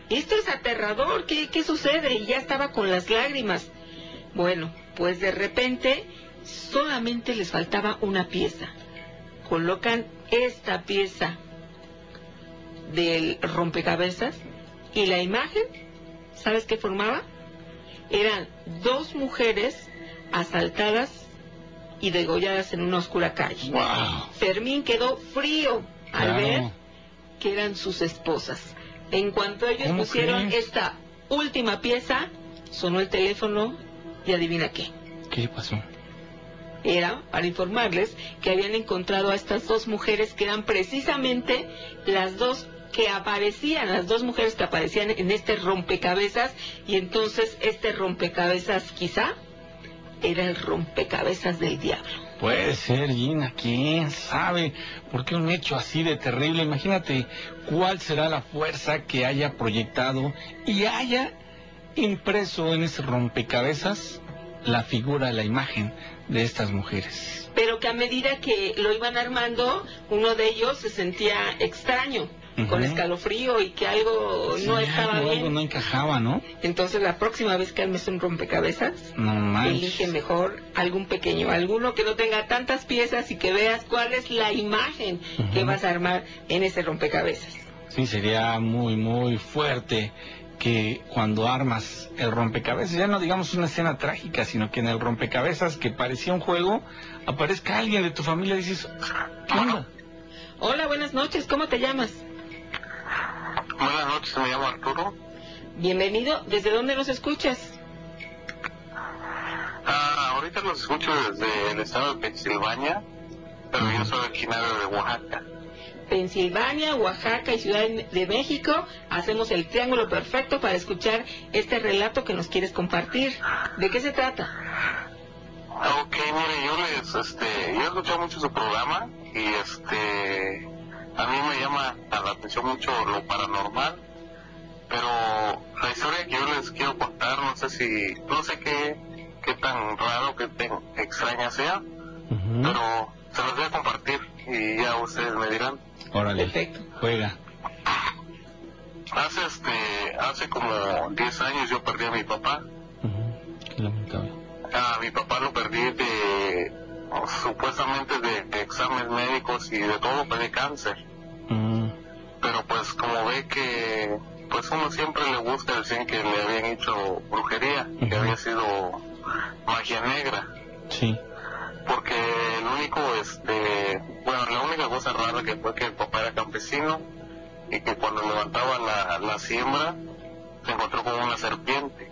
esto es aterrador, ¿qué, ¿qué sucede? Y ya estaba con las lágrimas. Bueno, pues de repente solamente les faltaba una pieza. Colocan esta pieza del rompecabezas y la imagen, ¿sabes qué formaba? Eran dos mujeres asaltadas y degolladas en una oscura calle. Fermín quedó frío al ver que eran sus esposas. En cuanto ellos pusieron esta última pieza, sonó el teléfono y adivina qué. ¿Qué pasó? Era para informarles que habían encontrado a estas dos mujeres que eran precisamente las dos que aparecían, las dos mujeres que aparecían en este rompecabezas y entonces este rompecabezas quizá era el rompecabezas del diablo. Puede ser, Gina, quién sabe. ¿Por qué un hecho así de terrible? Imagínate cuál será la fuerza que haya proyectado y haya impreso en ese rompecabezas la figura, la imagen de estas mujeres. Pero que a medida que lo iban armando, uno de ellos se sentía extraño con escalofrío y que algo no estaba bien. Algo no encajaba, ¿no? Entonces la próxima vez que armes un rompecabezas, elige mejor algún pequeño, alguno que no tenga tantas piezas y que veas cuál es la imagen que vas a armar en ese rompecabezas. Sí, sería muy, muy fuerte que cuando armas el rompecabezas, ya no digamos una escena trágica, sino que en el rompecabezas que parecía un juego, aparezca alguien de tu familia y dices, ¿qué onda? Hola, buenas noches, ¿cómo te llamas? Buenas noches, me llamo Arturo. Bienvenido, ¿desde dónde nos escuchas? Ah, ahorita los escucho desde el estado de Pensilvania, pero yo soy originario de Oaxaca. Pensilvania, Oaxaca y Ciudad de México, hacemos el triángulo perfecto para escuchar este relato que nos quieres compartir. ¿De qué se trata? Ok, mire, yo les, este, yo he escuchado mucho su programa y este, a mí me llama la atención mucho lo paranormal, pero la historia que yo les quiero contar, no sé si, no sé qué, qué tan raro, qué tan extraña sea, pero se los voy a compartir y ya ustedes me dirán. Órale, Perfecto. juega. Hace este, hace como 10 años yo perdí a mi papá. Qué lamentable. A mi papá lo perdí de, supuestamente de, exámenes médicos y de todo, pues de cáncer. Pero pues como ve que, pues uno siempre le gusta decir que le habían hecho brujería, que había sido magia negra. Sí. Porque el único, este, bueno, la única cosa rara que fue que el papá era campesino y que cuando levantaba la, la siembra se encontró con una serpiente.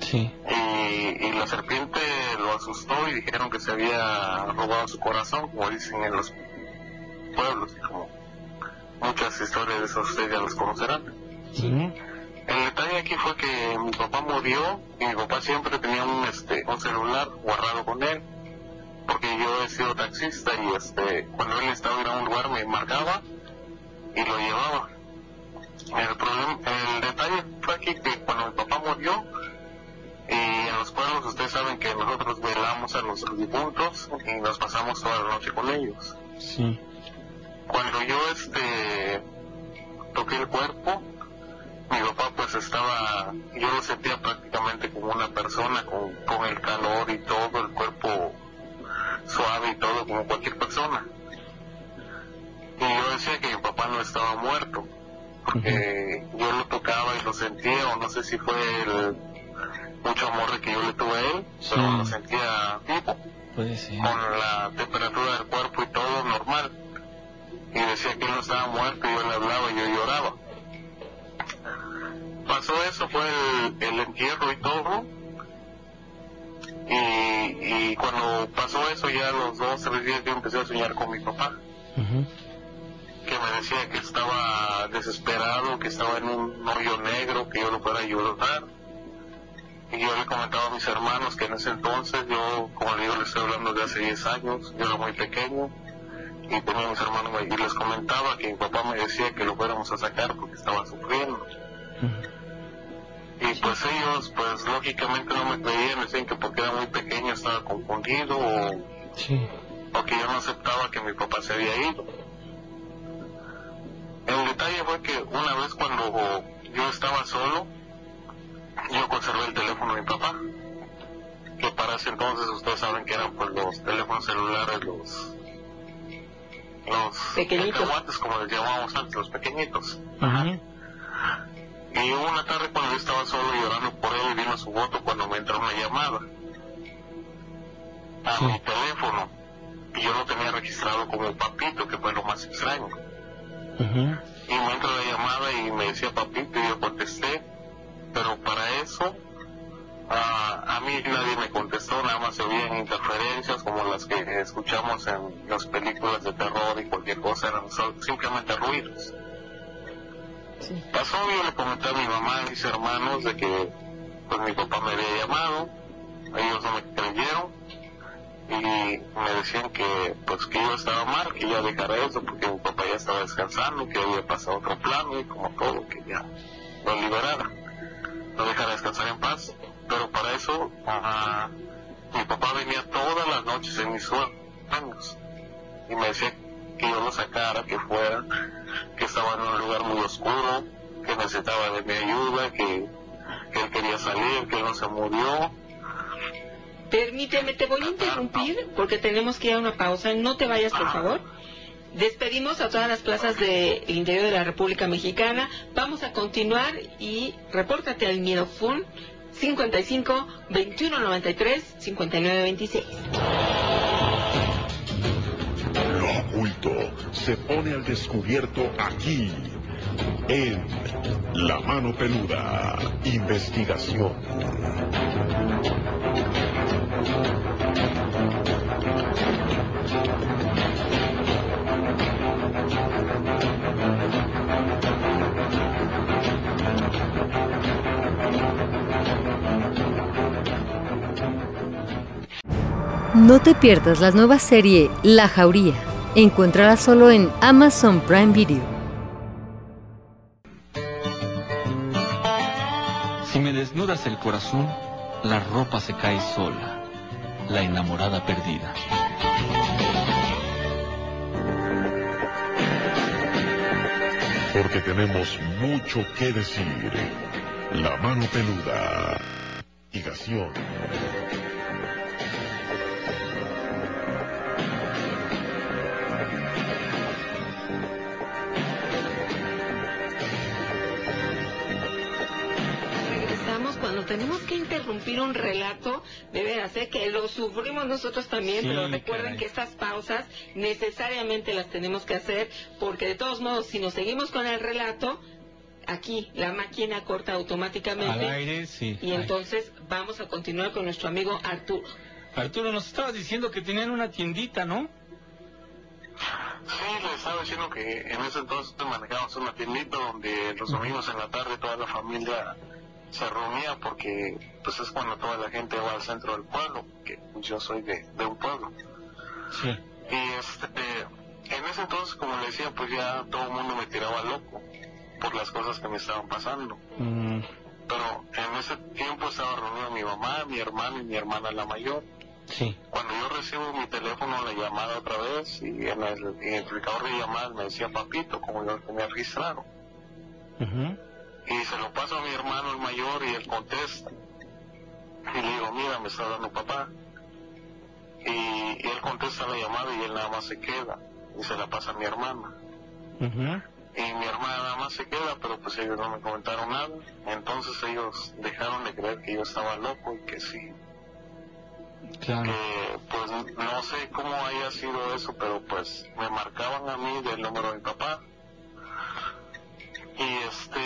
Sí. Y, y, la serpiente lo asustó y dijeron que se había robado su corazón, como dicen en los pueblos, y como muchas historias de esas ustedes ya las conocerán. El detalle aquí fue que mi papá murió y mi papá siempre tenía un, este, un celular guardado con él, porque yo he sido taxista y este, cuando él estaba en un lugar me marcaba y lo llevaba. El, problema, el detalle fue aquí que cuando mi papá murió, y en los pueblos ustedes saben que nosotros velamos a nuestros difuntos y nos pasamos toda la noche con ellos. Sí. Cuando yo este toqué el cuerpo, mi papá pues estaba, yo lo sentía prácticamente como una persona con, con el calor y todo, el cuerpo suave y todo, como cualquier persona. Y yo decía que mi papá no estaba muerto, porque yo lo tocaba y lo sentía, o no sé si fue el mucho amor que yo le tuve a él, pero lo sentía vivo, con la temperatura del cuerpo y todo normal. Y decía que él no estaba muerto y yo le hablaba y yo lloraba. Pasó eso, fue el, el entierro y todo. Y, y cuando pasó eso, ya a los dos, tres días yo empecé a soñar con mi papá. Que me decía que estaba desesperado, que estaba en un hoyo negro, que yo lo pueda ayudar. Y yo le comentaba a mis hermanos que en ese entonces, yo, como le digo, le estoy hablando de hace 10 años, yo era muy pequeño, y tenía mis hermanos y les comentaba que mi papá me decía que lo fuéramos a sacar porque estaba sufriendo. Pues ellos, pues lógicamente no me creían, decían que porque era muy pequeño estaba confundido o, o que yo no aceptaba que mi papá se había ido. El detalle fue que una vez cuando yo estaba solo, yo conservé el teléfono de mi papá, que para ese entonces ustedes saben que eran pues los teléfonos celulares, los los pequeñitos, como les llamábamos antes, los pequeñitos. Y una tarde cuando yo estaba solo llorando por él, vino su voto cuando me entró una llamada a mi teléfono. Y yo lo tenía registrado como papito, que fue lo más extraño. Y me entró la llamada y me decía papito y yo contesté. Pero para eso, a mí nadie me contestó, nada más se oían interferencias como las que escuchamos en las películas de terror y cualquier cosa, eran simplemente ruidos. Pasó, yo le comenté a mi mamá y mis hermanos de que pues mi papá me había llamado, ellos no me creyeron. Y me decían que pues que yo estaba mal, que ya dejara eso porque mi papá ya estaba descansando, que había pasado otro plano y como todo, que ya lo liberara, lo dejara descansar en paz. Pero para eso mi papá venía todas las noches en mis sueños. Y me decía que yo lo sacara, que fuera, que estaba en un lugar muy oscuro, que necesitaba de mi ayuda, que, que él quería salir, que no se murió. Permíteme, te voy a interrumpir porque tenemos que ir a una pausa. No te vayas, por favor. Despedimos a todas las plazas del interior de la República Mexicana. Vamos a continuar y repórtate al Miedo Fun 55 21 93 59 26 oculto se pone al descubierto aquí, en La Mano Peluda, investigación. No te pierdas la nueva serie La Jauría Encuéntrala solo en Amazon Prime Video. Si me desnudas el corazón, la ropa se cae sola. La enamorada perdida. Porque tenemos mucho que decir. La mano peluda. Investigación. Que interrumpir un relato, de veras, ¿eh? que lo sufrimos nosotros también, pero recuerden que estas pausas necesariamente las tenemos que hacer, porque de todos modos, si nos seguimos con el relato, aquí la máquina corta automáticamente. Y entonces vamos a continuar con nuestro amigo Arturo. Arturo, nos estabas diciendo que tenían una tiendita, ¿no? Sí, les estaba diciendo que en ese entonces manejábamos una tiendita donde los domingos en la tarde toda la familia se reunía porque pues es cuando toda la gente va al centro del pueblo, que yo soy de, un pueblo. Sí. Y este, en ese entonces, como le decía, pues ya todo el mundo me tiraba loco por las cosas que me estaban pasando. Mm. Pero en ese tiempo estaba reunido mi mamá, mi hermano y mi hermana la mayor. Sí. Cuando yo recibo mi teléfono, la llamada otra vez, y en el identificador de llamadas me decía papito, como yo lo tenía registrado y se lo paso a mi hermano el mayor y él contesta. Y le digo, mira, me está dando papá. Y, él contesta la llamada y él nada más se queda y se la pasa a mi hermana. Y mi hermana nada más se queda, pero pues ellos no me comentaron nada. Entonces ellos dejaron de creer que yo estaba loco y que sí. Claro. Que pues no sé cómo haya sido eso, pero pues me marcaban a mí del número de mi papá. Y este,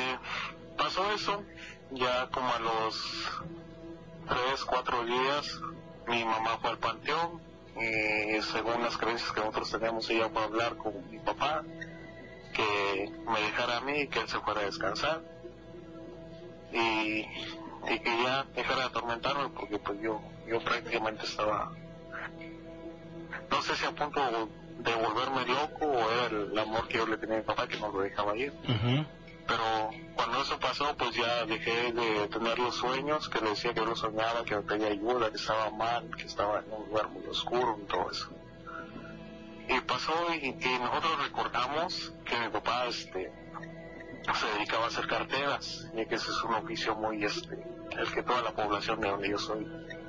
pasó eso, ya como a los tres, cuatro días, mi mamá fue al panteón y según las creencias que nosotros teníamos, ella fue a hablar con mi papá, que me dejara a mí y que él se fuera a descansar. Y, que ya dejara de atormentarme porque pues yo, yo prácticamente estaba, no sé si a punto de volverme loco o era el, amor que yo le tenía a mi papá que no lo dejaba ir. Pero cuando eso pasó, pues ya dejé de tener los sueños, que le decía que yo lo soñaba, que no tenía ayuda, que estaba mal, que estaba en un lugar muy oscuro y todo eso. Y pasó y, y nosotros recordamos que mi papá este, se dedicaba a hacer carteras, y que ese es un oficio muy, este, el que toda la población de donde yo soy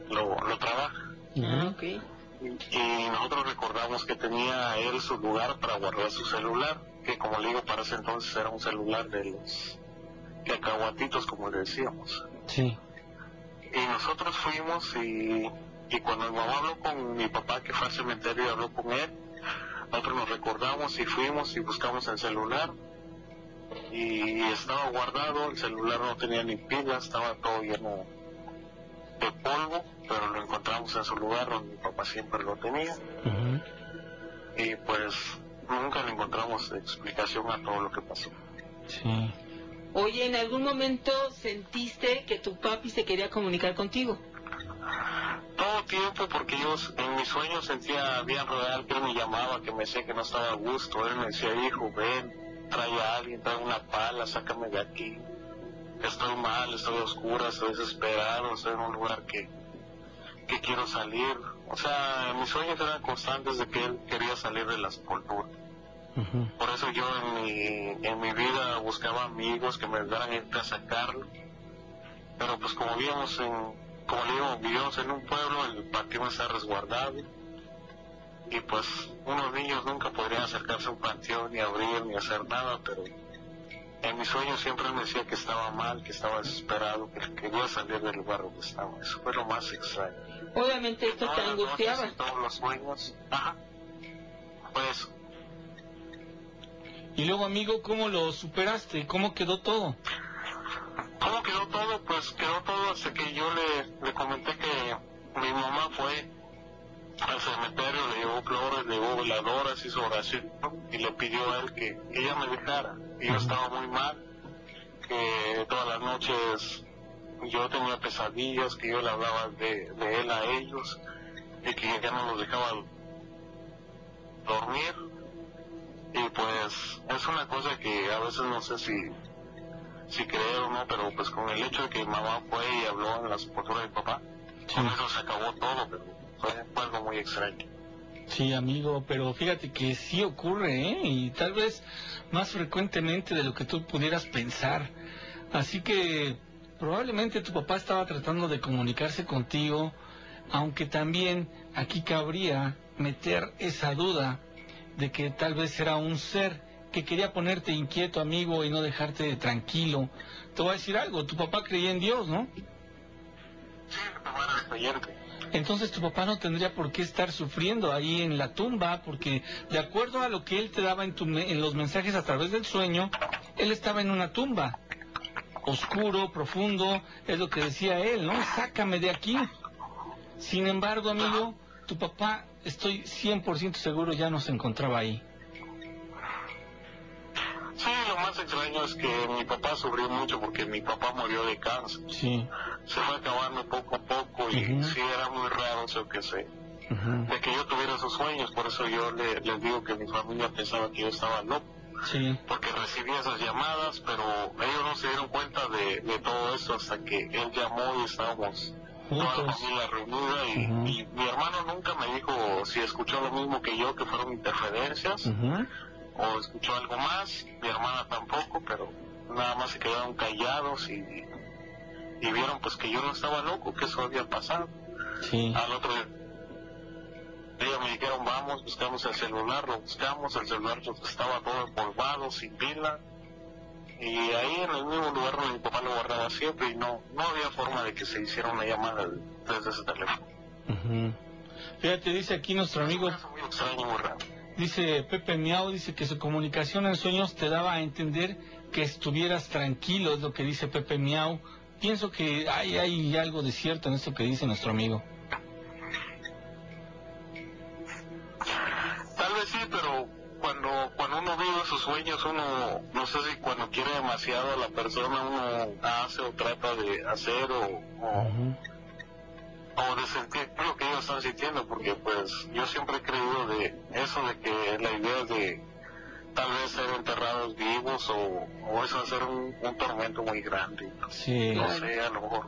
lo, lo trabaja. Ah, ok. Y nosotros recordamos que tenía él su lugar para guardar su celular, que como le digo, para ese entonces era un celular de los cacahuatitos, como le decíamos. Sí. Y nosotros fuimos y, y cuando mi mamá habló con mi papá, que fue al cementerio y habló con él, nosotros nos recordamos y fuimos y buscamos el celular y estaba guardado, el celular no tenía ni pilas, estaba todo lleno de polvo, pero lo encontramos en su lugar donde mi papá siempre lo tenía y pues nunca le encontramos explicación a todo lo que pasó. Sí. Oye, ¿en algún momento sentiste que tu papi se quería comunicar contigo? Todo tiempo porque yo en mis sueños sentía bien real que él me llamaba, que me decía que no estaba a gusto, él me decía, hijo, ven, trae a alguien, trae una pala, sácame de aquí. Estoy mal, estoy oscura, estoy desesperado, estoy en un lugar que, que quiero salir. O sea, mis sueños eran constantes de que él quería salir de la sepultura. Por eso yo en mi, en mi vida buscaba amigos que me ayudaran a ir a sacarlo. Pero pues como vivíamos en, como le digo, vivíamos en un pueblo, el panteón está resguardado. Y pues unos niños nunca podrían acercarse a un panteón, ni abrir, ni hacer nada, pero en mis sueños siempre me decía que estaba mal, que estaba desesperado, que quería salir del lugar donde estaba. Eso fue lo más extraño. Obviamente esto te Todas angustiaba. y todos los sueños. Ajá. Pues Y luego, amigo, ¿cómo lo superaste? ¿Cómo quedó todo? ¿Cómo quedó todo? Pues quedó todo hasta que yo le, le comenté que mi mamá fue al cementerio, le llevó flores, le llevó veladoras, hizo oración y le pidió a él que ella me dejara. Y yo estaba muy mal, que todas las noches yo tenía pesadillas, que yo le hablaba de, de él a ellos y que ya no los dejaba dormir. Y pues es una cosa que a veces no sé si si creer o no, pero pues con el hecho de que mi mamá fue y habló en la sepultura de mi papá, con eso se acabó todo, pero fue, fue algo muy extraño. Sí, amigo, pero fíjate que sí ocurre, ¿eh? Y tal vez más frecuentemente de lo que tú pudieras pensar. Así que probablemente tu papá estaba tratando de comunicarse contigo, aunque también aquí cabría meter esa duda de que tal vez era un ser que quería ponerte inquieto, amigo, y no dejarte tranquilo. Te voy a decir algo, tu papá creía en Dios, ¿no? Sí, mi mamá era creyente. Entonces tu papá no tendría por qué estar sufriendo ahí en la tumba, porque de acuerdo a lo que él te daba en, tu me- en los mensajes a través del sueño, él estaba en una tumba, oscuro, profundo, es lo que decía él, ¿no? Sácame de aquí. Sin embargo, amigo, tu papá, estoy 100% seguro, ya no se encontraba ahí. Sí, lo más extraño es que mi papá sufrió mucho porque mi papá murió de cáncer. Sí. Se fue acabando poco a poco y Ujú. sí era muy raro eso que sé. De que yo tuviera esos sueños, por eso yo le- les digo que mi familia pensaba que yo estaba loco. Sí. porque recibía esas llamadas, pero ellos no se dieron cuenta de, de todo eso hasta que él llamó y estábamos toda la Juntos. familia reunida y, y mi hermano nunca me dijo si escuchó lo mismo que yo, que fueron interferencias, o escuchó algo más, mi hermana tampoco, pero nada más se quedaron callados y, y vieron pues que yo no estaba loco, que eso había pasado. Sí. Al otro día me dijeron, vamos, buscamos el celular, lo buscamos, el celular estaba todo empolvado, sin pila. Y ahí en el mismo lugar donde mi papá lo guardaba siempre y no, no había forma de que se hiciera una llamada desde ese teléfono. Ujú. Fíjate, dice aquí nuestro amigo Es muy extraño, muy raro. Dice Pepe Miau, dice que su comunicación en sueños te daba a entender que estuvieras tranquilo, es lo que dice Pepe Miau. Pienso que hay, hay algo de cierto en esto que dice nuestro amigo. Tal vez sí, pero cuando, cuando uno vive sus sueños, uno, no sé si cuando quiere demasiado a la persona, uno hace o trata de hacer o, o, de sentir lo que ellos están sintiendo, porque pues yo siempre he creído de eso, de que la idea de, tal vez ser enterrados vivos o, o eso va a ser un, un tormento muy grande. Sí. No sé, a lo mejor.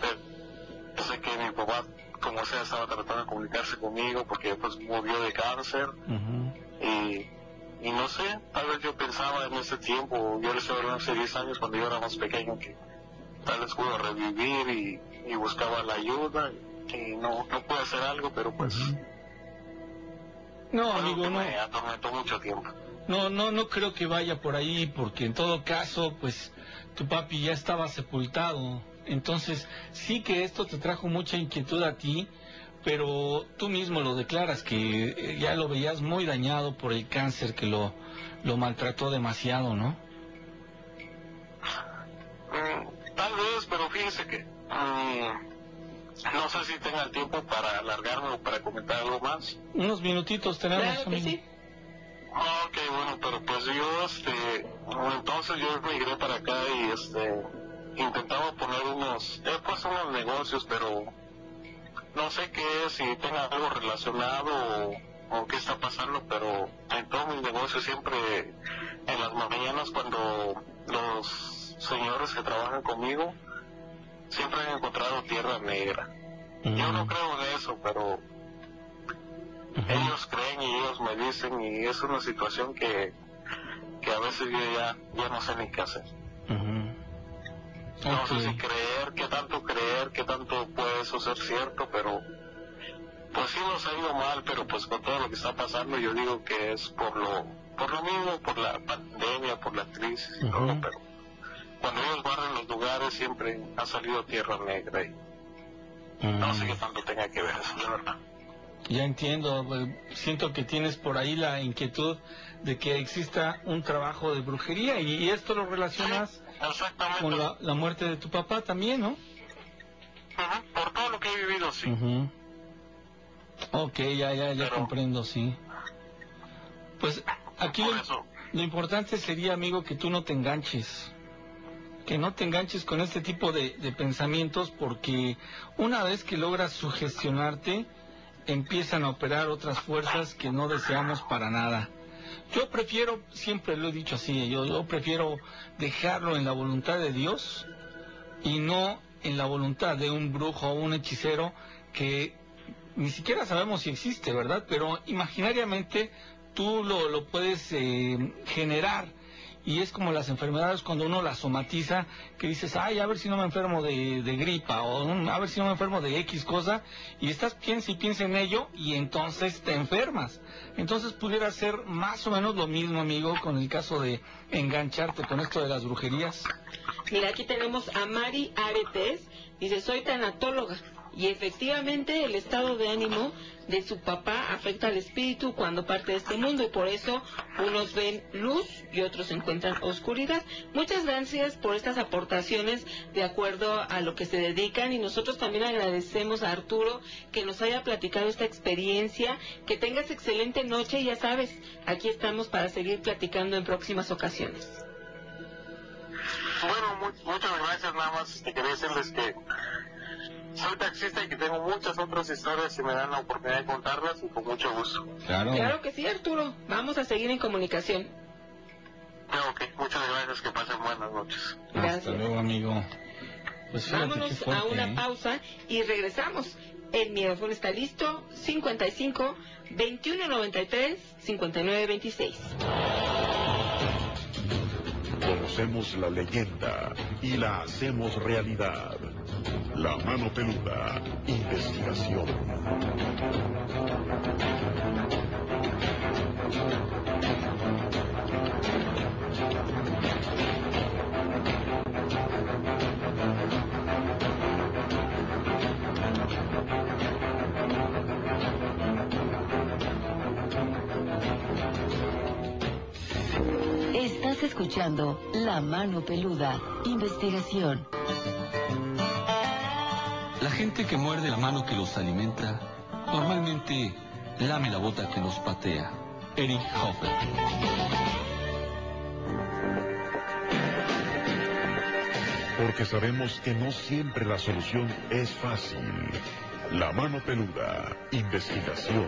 Pero sé que mi papá, como sea, estaba tratando de comunicarse conmigo porque pues murió de cáncer y, y no sé, tal vez yo pensaba en ese tiempo, yo le estaba hablando hace 10 años cuando yo era más pequeño que tal vez pudo revivir y, y buscaba la ayuda y no, no pude hacer algo, pero pues... No, amigo, no. Me atormentó mucho tiempo. No, no, no creo que vaya por ahí, porque en todo caso, pues, tu papi ya estaba sepultado. Entonces, sí que esto te trajo mucha inquietud a ti, pero tú mismo lo declaras que eh, ya lo veías muy dañado por el cáncer que lo, lo maltrató demasiado, ¿no? Mm, tal vez, pero fíjese que mm, no sé si tenga el tiempo para alargarme o para comentar algo más. Unos minutitos tenemos, Claro que sí. Ah, Ok, bueno, pero pues yo, este, entonces yo migré para acá y, este, intentaba poner unos, he puesto unos negocios, pero no sé qué es, si tenga algo relacionado o, o qué está pasando, pero en todos mis negocios siempre, en las mañanas cuando los señores que trabajan conmigo, siempre han encontrado tierra negra. Yo no creo en eso, pero ellos creen y ellos me dicen y es una situación que, que a veces yo ya, ya no sé ni qué hacer. No sé si creer, qué tanto creer, qué tanto puede eso ser cierto, pero pues sí nos ha ido mal, pero pues con todo lo que está pasando yo digo que es por lo, por lo mismo, por la pandemia, por la crisis y todo, pero cuando ellos barren los lugares siempre ha salido tierra negra y no sé qué tanto tenga que ver eso, la verdad. Ya entiendo, eh, siento que tienes por ahí la inquietud de que exista un trabajo de brujería y, y esto lo relacionas Exactamente. con la, la muerte de tu papá también, ¿no? Por todo lo que he vivido, sí. Ujú. Ok, ya, ya, ya comprendo, sí. Pues aquí lo, lo importante sería, amigo, que tú no te enganches. Que no te enganches con este tipo de, pensamientos porque una vez que logras sugestionarte, empiezan a operar otras fuerzas que no deseamos para nada. Yo prefiero, siempre lo he dicho así, yo, yo prefiero dejarlo en la voluntad de Dios y no en la voluntad de un brujo o un hechicero que ni siquiera sabemos si existe, ¿verdad? Pero imaginariamente tú lo, lo puedes eh, generar. Y es como las enfermedades cuando uno las somatiza, que dices, ay, a ver si no me enfermo de, gripa, o "Mm, a ver si no me enfermo de X cosa, y estás piensa y piensa en ello, y entonces te enfermas. Entonces pudiera ser más o menos lo mismo, amigo, con el caso de engancharte con esto de las brujerías. Mira, aquí tenemos a Mari Aretes. Dice, soy tanatóloga. Y efectivamente el estado de ánimo de su papá afecta al espíritu cuando parte de este mundo y por eso unos ven luz y otros encuentran oscuridad. Muchas gracias por estas aportaciones de acuerdo a lo que se dedican y nosotros también agradecemos a Arturo que nos haya platicado esta experiencia. Que tengas excelente noche y ya sabes, aquí estamos para seguir platicando en próximas ocasiones. Bueno, mu- muchas gracias, nada más este, quería decirles que soy taxista y que tengo muchas otras historias y me dan la oportunidad de contarlas y con mucho gusto. Claro. Claro que sí, Arturo. Vamos a seguir en comunicación. Ok, muchas gracias, que pasen buenas noches. Hasta luego, amigo. Pues Vámonos a una ¿eh? pausa y regresamos. El micrófono está listo. 55 2193 5926. Conocemos la leyenda y la hacemos realidad. La mano peluda, investigación. Estás escuchando La Mano Peluda, investigación. La gente que muerde la mano que los alimenta, normalmente lame la bota que los patea. Eric Hoffer. Porque sabemos que no siempre la solución es fácil. La mano peluda, investigación.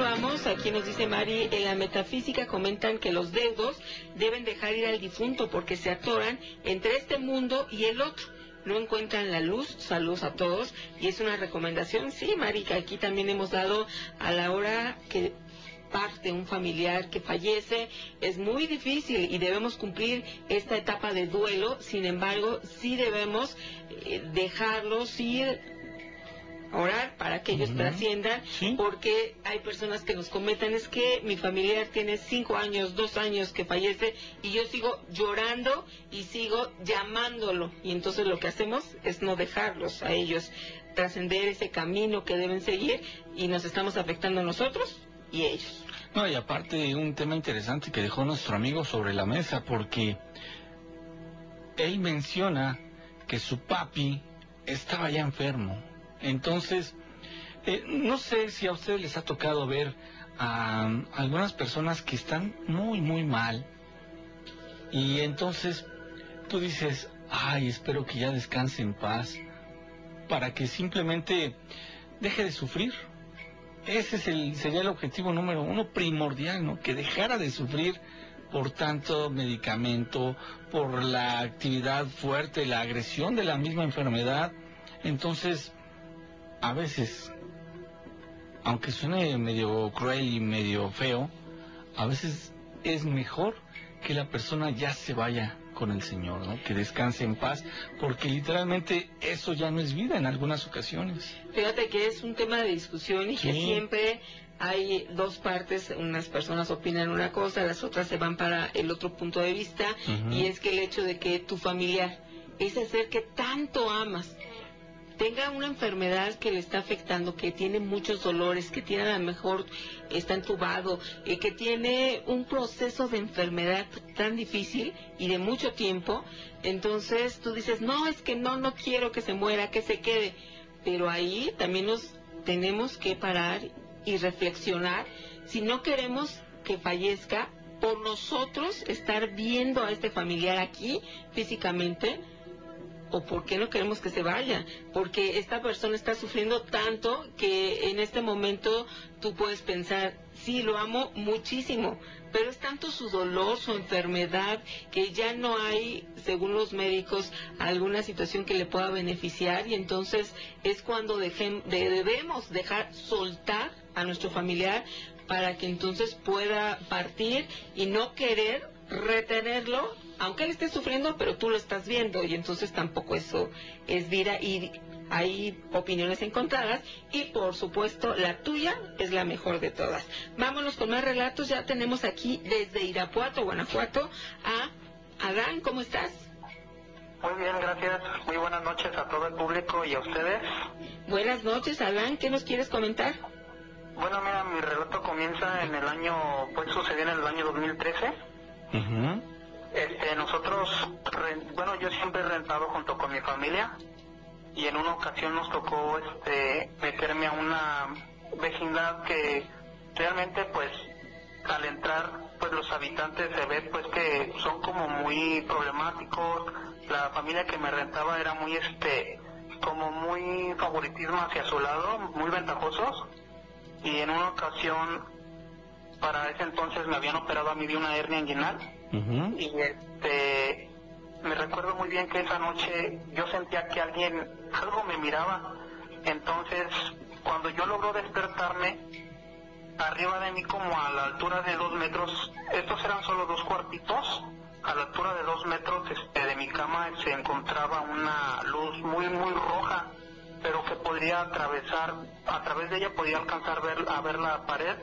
Continuamos. Aquí nos dice Mari, en la metafísica comentan que los deudos deben dejar ir al difunto porque se atoran entre este mundo y el otro. No encuentran la luz, saludos a todos. Y es una recomendación, sí, Mari, que aquí también hemos dado a la hora que parte un familiar que fallece, es muy difícil y debemos cumplir esta etapa de duelo, sin embargo, sí debemos eh, dejarlos ir orar para que ellos trasciendan, porque hay personas que nos comentan, es que mi familiar tiene cinco años, dos años que fallece y yo sigo llorando y sigo llamándolo. Y entonces lo que hacemos es no dejarlos a ellos trascender ese camino que deben seguir y nos estamos afectando nosotros y ellos. No, y aparte un tema interesante que dejó nuestro amigo sobre la mesa, porque él menciona que su papi estaba ya enfermo entonces, eh, no sé si a ustedes les ha tocado ver a, algunas personas que están muy, muy mal. Y entonces tú dices, ay, espero que ya descanse en paz, para que simplemente deje de sufrir. Ese es el, sería el objetivo número uno primordial, ¿no? Que dejara de sufrir por tanto medicamento, por la actividad fuerte, la agresión de la misma enfermedad. Entonces, a veces, aunque suene medio cruel y medio feo, a veces es mejor que la persona ya se vaya con el Señor, ¿no? Que descanse en paz, porque literalmente eso ya no es vida en algunas ocasiones. Fíjate que es un tema de discusión y que siempre hay dos partes, unas personas opinan una cosa, las otras se van para el otro punto de vista, y es que el hecho de que tu familiar, ese ser que tanto amas, tenga una enfermedad que le está afectando, que tiene muchos dolores, que tiene a lo mejor está entubado, eh, que tiene un proceso de enfermedad tan difícil y de mucho tiempo, entonces tú dices, no, es que no, no quiero que se muera, que se quede. Pero ahí también nos tenemos que parar y reflexionar si no queremos que fallezca por nosotros estar viendo a este familiar aquí físicamente o por qué no queremos que se vaya, porque esta persona está sufriendo tanto que en este momento tú puedes pensar, sí, lo amo muchísimo, pero es tanto su dolor, su enfermedad, que ya no hay, según los médicos, alguna situación que le pueda beneficiar y entonces es cuando debemos dejar soltar a nuestro familiar para que entonces pueda partir y no querer retenerlo aunque él esté sufriendo, pero tú lo estás viendo y entonces tampoco eso es vida y hay opiniones encontradas y por supuesto la tuya es la mejor de todas. Vámonos con más relatos, ya tenemos aquí desde Irapuato, Guanajuato, a Adán, ¿cómo estás? Muy bien, gracias. Muy buenas noches a todo el público y a ustedes. Buenas noches, Adán, ¿qué nos quieres comentar? Bueno, mira, mi relato comienza en el año, pues sucedió en el año 2013. Este, nosotros, bueno, yo siempre he rentado junto con mi familia y en una ocasión nos tocó este, meterme a una vecindad que realmente pues al entrar pues los habitantes se ve pues que son como muy problemáticos. La familia que me rentaba era muy este como muy favoritismo hacia su lado muy ventajosos. Y en una ocasión para ese entonces me habían operado a mí de una hernia inguinal y este, me recuerdo muy bien que esa noche yo sentía que alguien, algo me miraba. Entonces, cuando yo logro despertarme, arriba de mí como a la altura de dos metros, estos eran solo dos cuartitos, a la altura de dos metros este, de mi cama se encontraba una luz muy, muy roja, pero que podría atravesar, a través de ella podía alcanzar ver, a ver la pared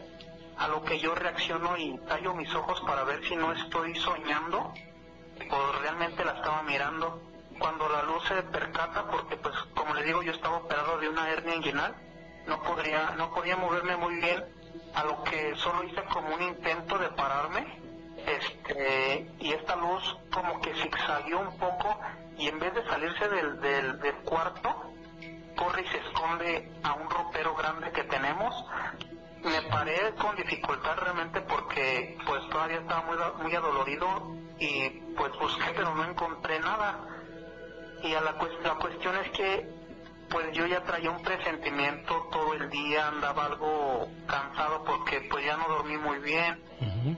a lo que yo reacciono y tallo mis ojos para ver si no estoy soñando o realmente la estaba mirando. Cuando la luz se percata, porque pues como le digo yo estaba operado de una hernia inguinal, no podría, no podía moverme muy bien, a lo que solo hice como un intento de pararme, este, y esta luz como que zigzagueó un poco y en vez de salirse del, del, del cuarto, corre y se esconde a un ropero grande que tenemos me paré con dificultad realmente porque pues todavía estaba muy, muy adolorido y pues busqué pero no encontré nada. Y a la, la cuestión es que pues yo ya traía un presentimiento todo el día, andaba algo cansado porque pues ya no dormí muy bien.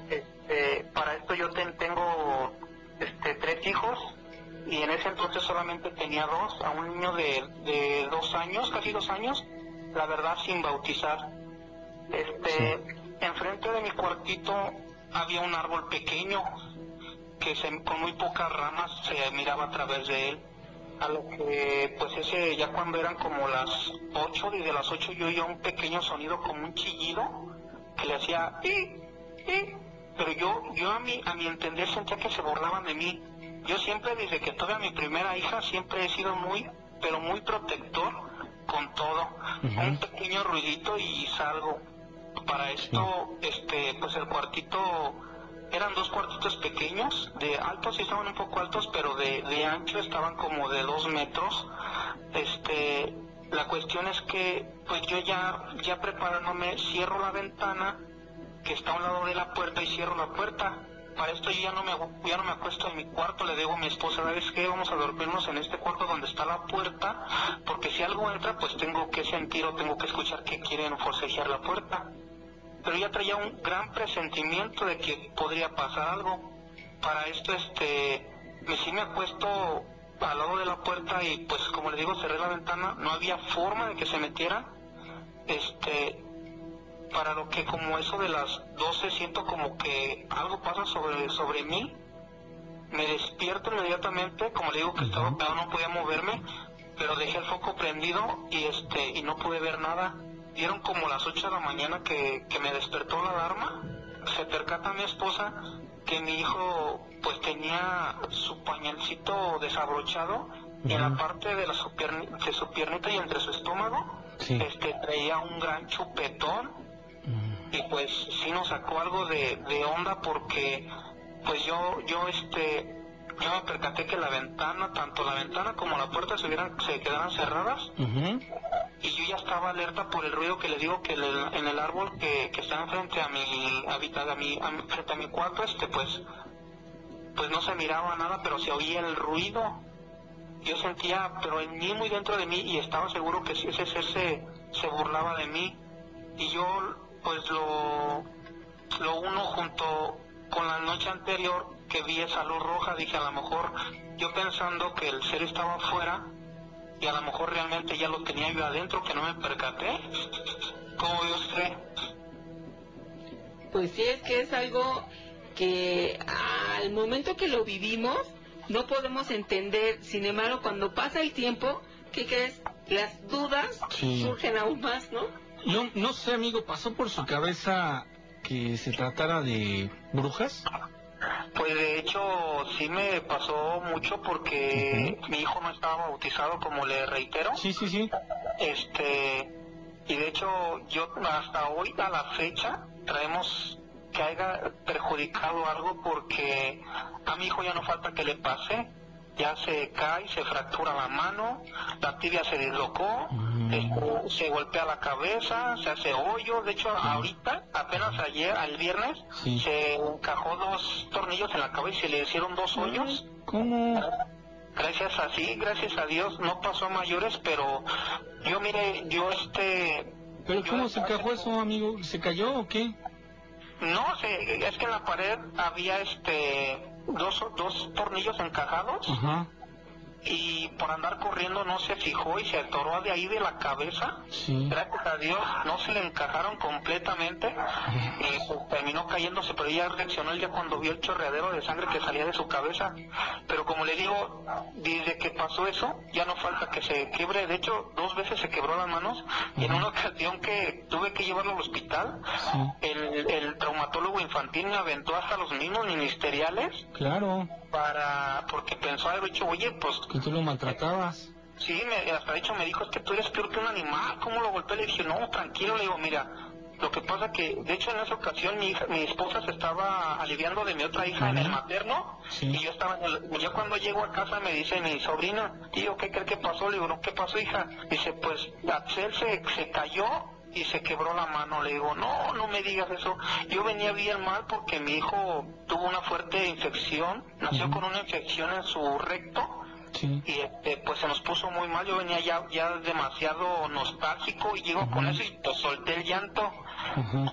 este, para esto yo tengo este, tres hijos y en ese entonces solamente tenía dos, a un niño de, de dos años, casi dos años, la verdad sin bautizar. Este, enfrente de mi cuartito había un árbol pequeño que se, con muy pocas ramas se miraba a través de él. A lo que pues ese ya cuando eran como las 8 y de las 8 yo oía un pequeño sonido como un chillido que le hacía pero yo yo a mi a mi entender sentía que se burlaban de mí. Yo siempre desde que tuve a mi primera hija siempre he sido muy pero muy protector con todo. Un pequeño ruidito y salgo para esto este pues el cuartito eran dos cuartitos pequeños, de altos sí estaban un poco altos, pero de, de ancho estaban como de dos metros. Este, la cuestión es que, pues yo ya, ya preparándome, cierro la ventana que está a un lado de la puerta y cierro la puerta. Para esto yo ya no me, ya no me acuesto en mi cuarto, le digo a mi esposa, ¿sabes qué? Vamos a dormirnos en este cuarto donde está la puerta, porque si algo entra, pues tengo que sentir o tengo que escuchar que quieren forcejear la puerta pero ya traía un gran presentimiento de que podría pasar algo. Para esto, este, me sí me acuesto al lado de la puerta y pues como le digo cerré la ventana, no había forma de que se metiera. Este, para lo que como eso de las 12 siento como que algo pasa sobre, sobre mí, me despierto inmediatamente, como le digo que estaba pegado, no podía moverme, pero dejé el foco prendido y este, y no pude ver nada. Dieron como las 8 de la mañana que, me despertó la alarma. Se percata mi esposa que mi hijo pues tenía su pañalcito desabrochado y en la parte de, la su de su piernita y entre su estómago. Este traía un gran chupetón y pues sí nos sacó algo de, de onda porque pues yo yo este yo me percaté que la ventana, tanto la ventana como la puerta se, se quedaran cerradas. Y yo ya estaba alerta por el ruido que le digo que en el árbol que, que está enfrente a mi habitado, a mi, frente a mi cuarto, este pues, pues no se miraba nada, pero se oía el ruido. Yo sentía, pero en mí, muy dentro de mí, y estaba seguro que ese ser se, se burlaba de mí. Y yo, pues lo, lo uno junto con la noche anterior que vi esa luz roja, dije a lo mejor, yo pensando que el ser estaba afuera y a lo mejor realmente ya lo tenía yo adentro, que no me percaté. ¿Cómo ve usted? Pues sí, es que es algo que al momento que lo vivimos no podemos entender. Sin embargo, cuando pasa el tiempo, ¿qué crees? Las dudas surgen aún más, ¿no? No, no sé, amigo, ¿pasó por su cabeza que se tratara de brujas? Pues de hecho sí me pasó mucho porque mi hijo no estaba bautizado, como le reitero. Sí, sí, sí. Este, y de hecho yo hasta hoy a la fecha traemos que haya perjudicado algo porque a mi hijo ya no falta que le pase ya se cae, se fractura la mano, la tibia se dislocó, mm. se golpea la cabeza, se hace hoyo. De hecho, ahorita, apenas ayer, al viernes, se encajó dos tornillos en la cabeza y se le hicieron dos hoyos. ¿Cómo? Gracias a sí, gracias a Dios, no pasó a mayores, pero yo mire, yo este... ¿Pero cómo se encajó eso, amigo? ¿Se cayó o qué? No, es que en la pared había este dos, dos tornillos encajados y por andar corriendo no se fijó y se atoró de ahí de la cabeza. Gracias a Dios no se le encajaron completamente y pues, terminó cayéndose, pero ella reaccionó día cuando vio el chorreadero de sangre que salía de su cabeza. Pero como le digo, desde que pasó eso, ya no falta que se quiebre. De hecho, dos veces se quebró las manos y en una ocasión que tuve que llevarlo al hospital, el, el traumatólogo infantil me aventó hasta los mismos ministeriales. Claro. Para, porque pensó haber dicho, oye, pues que tú lo maltratabas. Sí, me, hasta de hecho me dijo, es que tú eres peor que un animal, ¿cómo lo golpeé? Le dije, no, tranquilo, le digo, mira, lo que pasa que, de hecho, en esa ocasión mi, hija, mi esposa se estaba aliviando de mi otra hija en el materno y yo estaba en el, yo cuando llego a casa me dice mi sobrina, tío, ¿qué crees que pasó? Le digo, no, ¿qué pasó, hija? Dice, pues, Axel se, se cayó y se quebró la mano. Le digo, no, no me digas eso. Yo venía bien mal porque mi hijo tuvo una fuerte infección, nació con una infección en su recto y este, pues se nos puso muy mal, yo venía ya, ya demasiado nostálgico y llego con eso y pues solté el llanto.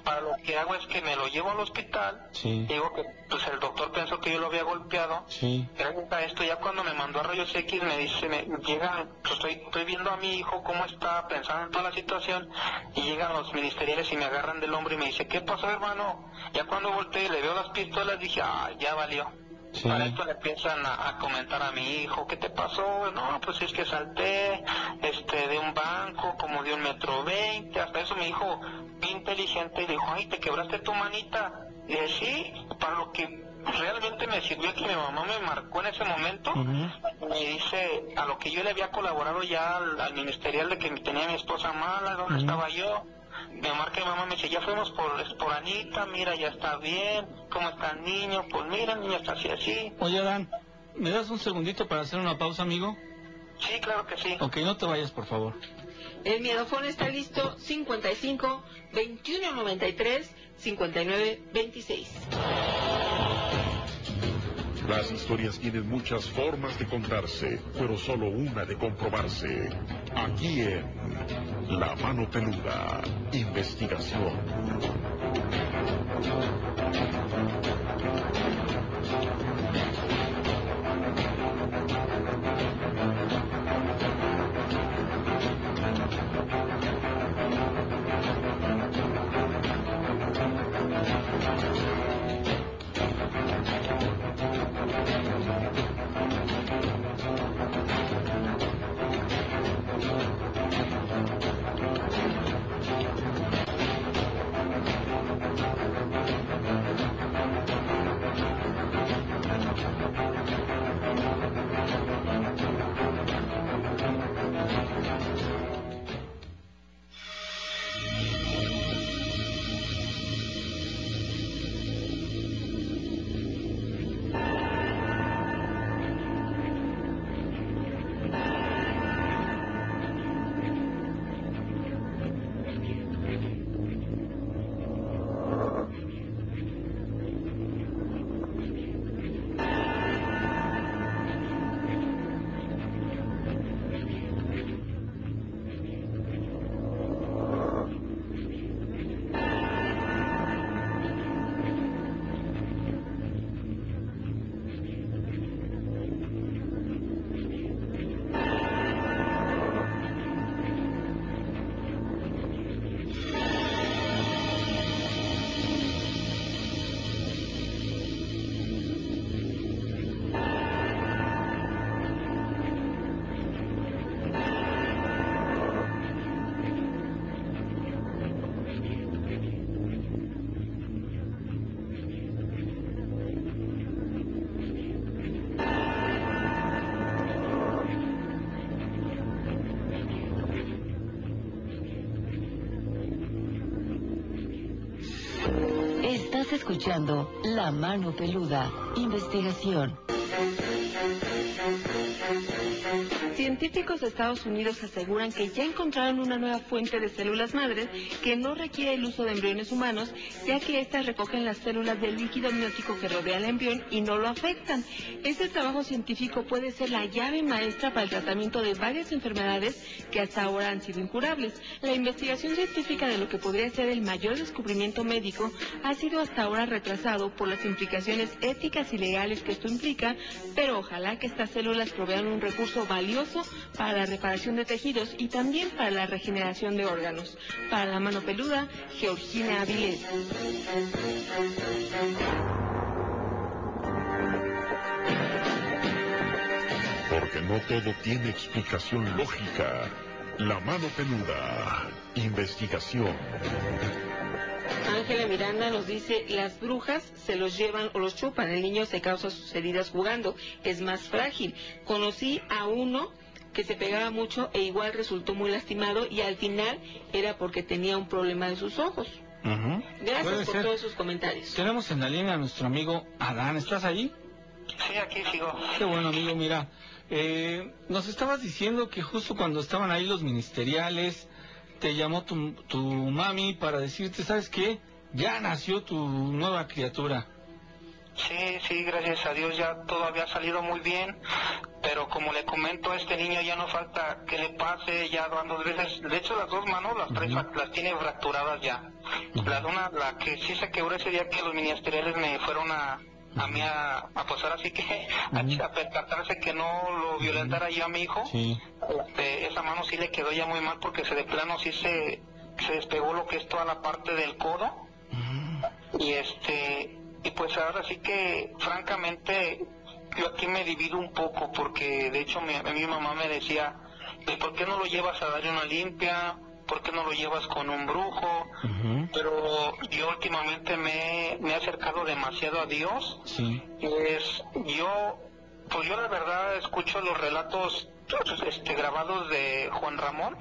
Para lo que hago es que me lo llevo al hospital, digo que pues el doctor pensó que yo lo había golpeado, sí. gracias a esto ya cuando me mandó a rayos X me dice, me llega, pues estoy, estoy viendo a mi hijo cómo está pensando en toda la situación y llegan los ministeriales y me agarran del hombro y me dice, ¿qué pasó hermano? Ya cuando volteé y le veo las pistolas dije, ah, ya valió. Para esto le empiezan a, comentar a mi hijo, ¿qué te pasó? No, pues es que salté este, de un banco, como de un metro veinte, hasta eso mi hijo, inteligente, y dijo, ay, ¿te quebraste tu manita? Y dije, sí, para lo que realmente me sirvió que mi mamá me marcó en ese momento, me dice, a lo que yo le había colaborado ya al, ministerial de que tenía mi esposa mala, ¿dónde estaba yo? Me marca mi mamá, me dice, ya fuimos por, por Anita, mira, ya está bien, ¿cómo está el niño? Pues mira, el niño está así, así. Oye, Dan, ¿me das un segundito para hacer una pausa, amigo? Sí, claro que sí. Ok, no te vayas, por favor. El miedofón está listo, 55 21 93 59 26. Las historias tienen muchas formas de contarse, pero solo una de comprobarse. Aquí en La Mano Peluda, investigación. Escuchando La Mano Peluda, investigación. Científicos de Estados Unidos aseguran que ya encontraron una nueva fuente de células madres que no requiere el uso de embriones humanos, ya que éstas recogen las células del líquido amniótico que rodea al embrión y no lo afectan. Este trabajo científico puede ser la llave maestra para el tratamiento de varias enfermedades que hasta ahora han sido incurables. La investigación científica de lo que podría ser el mayor descubrimiento médico ha sido hasta ahora retrasado por las implicaciones éticas y legales que esto implica, pero ojalá que estas células provean un recurso valioso para la reparación de tejidos y también para la regeneración de órganos. Para la mano peluda, Georgina Avilés. Porque no todo tiene explicación lógica. La mano peluda. Investigación. Ángela Miranda nos dice, las brujas se los llevan o los chupan, el niño se causa sus heridas jugando, es más frágil. Conocí a uno que se pegaba mucho e igual resultó muy lastimado y al final era porque tenía un problema de sus ojos. Gracias por todos sus comentarios. Tenemos en la línea a nuestro amigo Adán, ¿estás ahí? Sí, aquí sigo. Qué bueno, amigo, mira, eh, nos estabas diciendo que justo cuando estaban ahí los ministeriales, te llamó tu, tu mami para decirte, ¿sabes qué? Ya nació tu nueva criatura. Sí, sí, gracias a Dios ya todo había salido muy bien, pero como le comento a este niño ya no falta que le pase ya dos veces de hecho las dos manos las tres las tiene fracturadas ya la una la que sí se quebró ese día que los ministeriales me fueron a a mí a, a pues ahora sí que a, percatarse que no lo violentara yo a mi hijo este, esa mano sí le quedó ya muy mal porque se de plano sí se, se despegó lo que es toda la parte del codo. Y este y pues ahora sí que francamente yo aquí me divido un poco porque de hecho mi, mi mamá me decía ¿por qué no lo llevas a darle una limpia? ¿Por qué no lo llevas con un brujo? Pero yo últimamente me, me, he acercado demasiado a Dios. Sí. Es, yo, pues yo la verdad escucho los relatos este, grabados de Juan Ramón.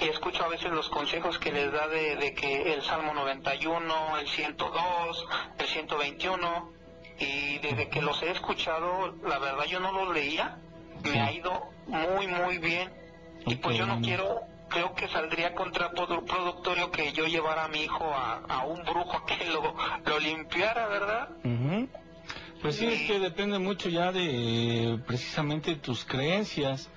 Y escucho a veces los consejos que les da de, de que el Salmo 91, el 102, el 121, y desde que los he escuchado, la verdad yo no los leía, me ha ido muy, muy bien. Y pues yo no quiero creo que saldría contraproductorio que yo llevara a mi hijo a, un brujo a que lo, lo limpiara, ¿verdad? Pues sí, es que depende mucho ya de precisamente tus creencias,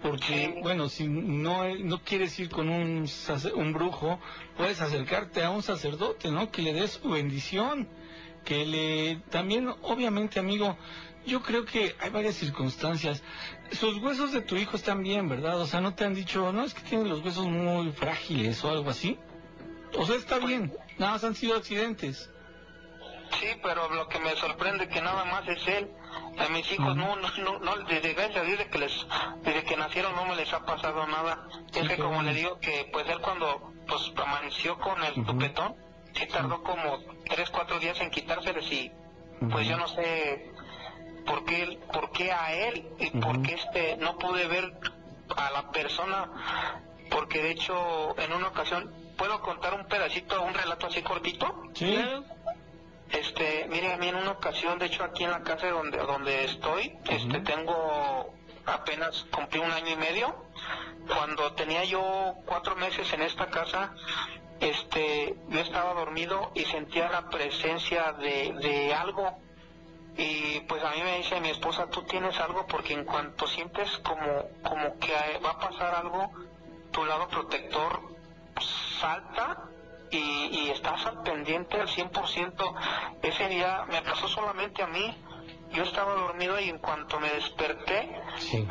porque bueno, si no, no quieres ir con un, un brujo, puedes acercarte a un sacerdote, ¿no? Que le des su bendición, que le también, obviamente, amigo, yo creo que hay varias circunstancias. Sus huesos de tu hijo están bien, ¿verdad? O sea, no te han dicho, no, es que tiene los huesos muy frágiles o algo así. O sea, está bien, nada más han sido accidentes. Sí, pero lo que me sorprende que nada más es él. A mis hijos no, no, no, desde desde que les, desde que nacieron no me les ha pasado nada. Es que como le digo que pues él cuando pues amaneció con el tupetón, sí tardó como tres, cuatro días en quitárseles y pues yo no sé por qué, por qué a él y por qué este, no pude ver a la persona, porque de hecho en una ocasión, ¿puedo contar un pedacito, un relato así cortito? Sí. Este, mire, a mí en una ocasión, de hecho aquí en la casa donde, donde estoy, este, tengo apenas cumplí un año y medio. Cuando tenía yo cuatro meses en esta casa, este, yo estaba dormido y sentía la presencia de, de algo y pues a mí me dice mi esposa, tú tienes algo porque en cuanto sientes como, como que va a pasar algo, tu lado protector salta y, y estás al pendiente al 100%. Ese día me pasó solamente a mí. Yo estaba dormido y en cuanto me desperté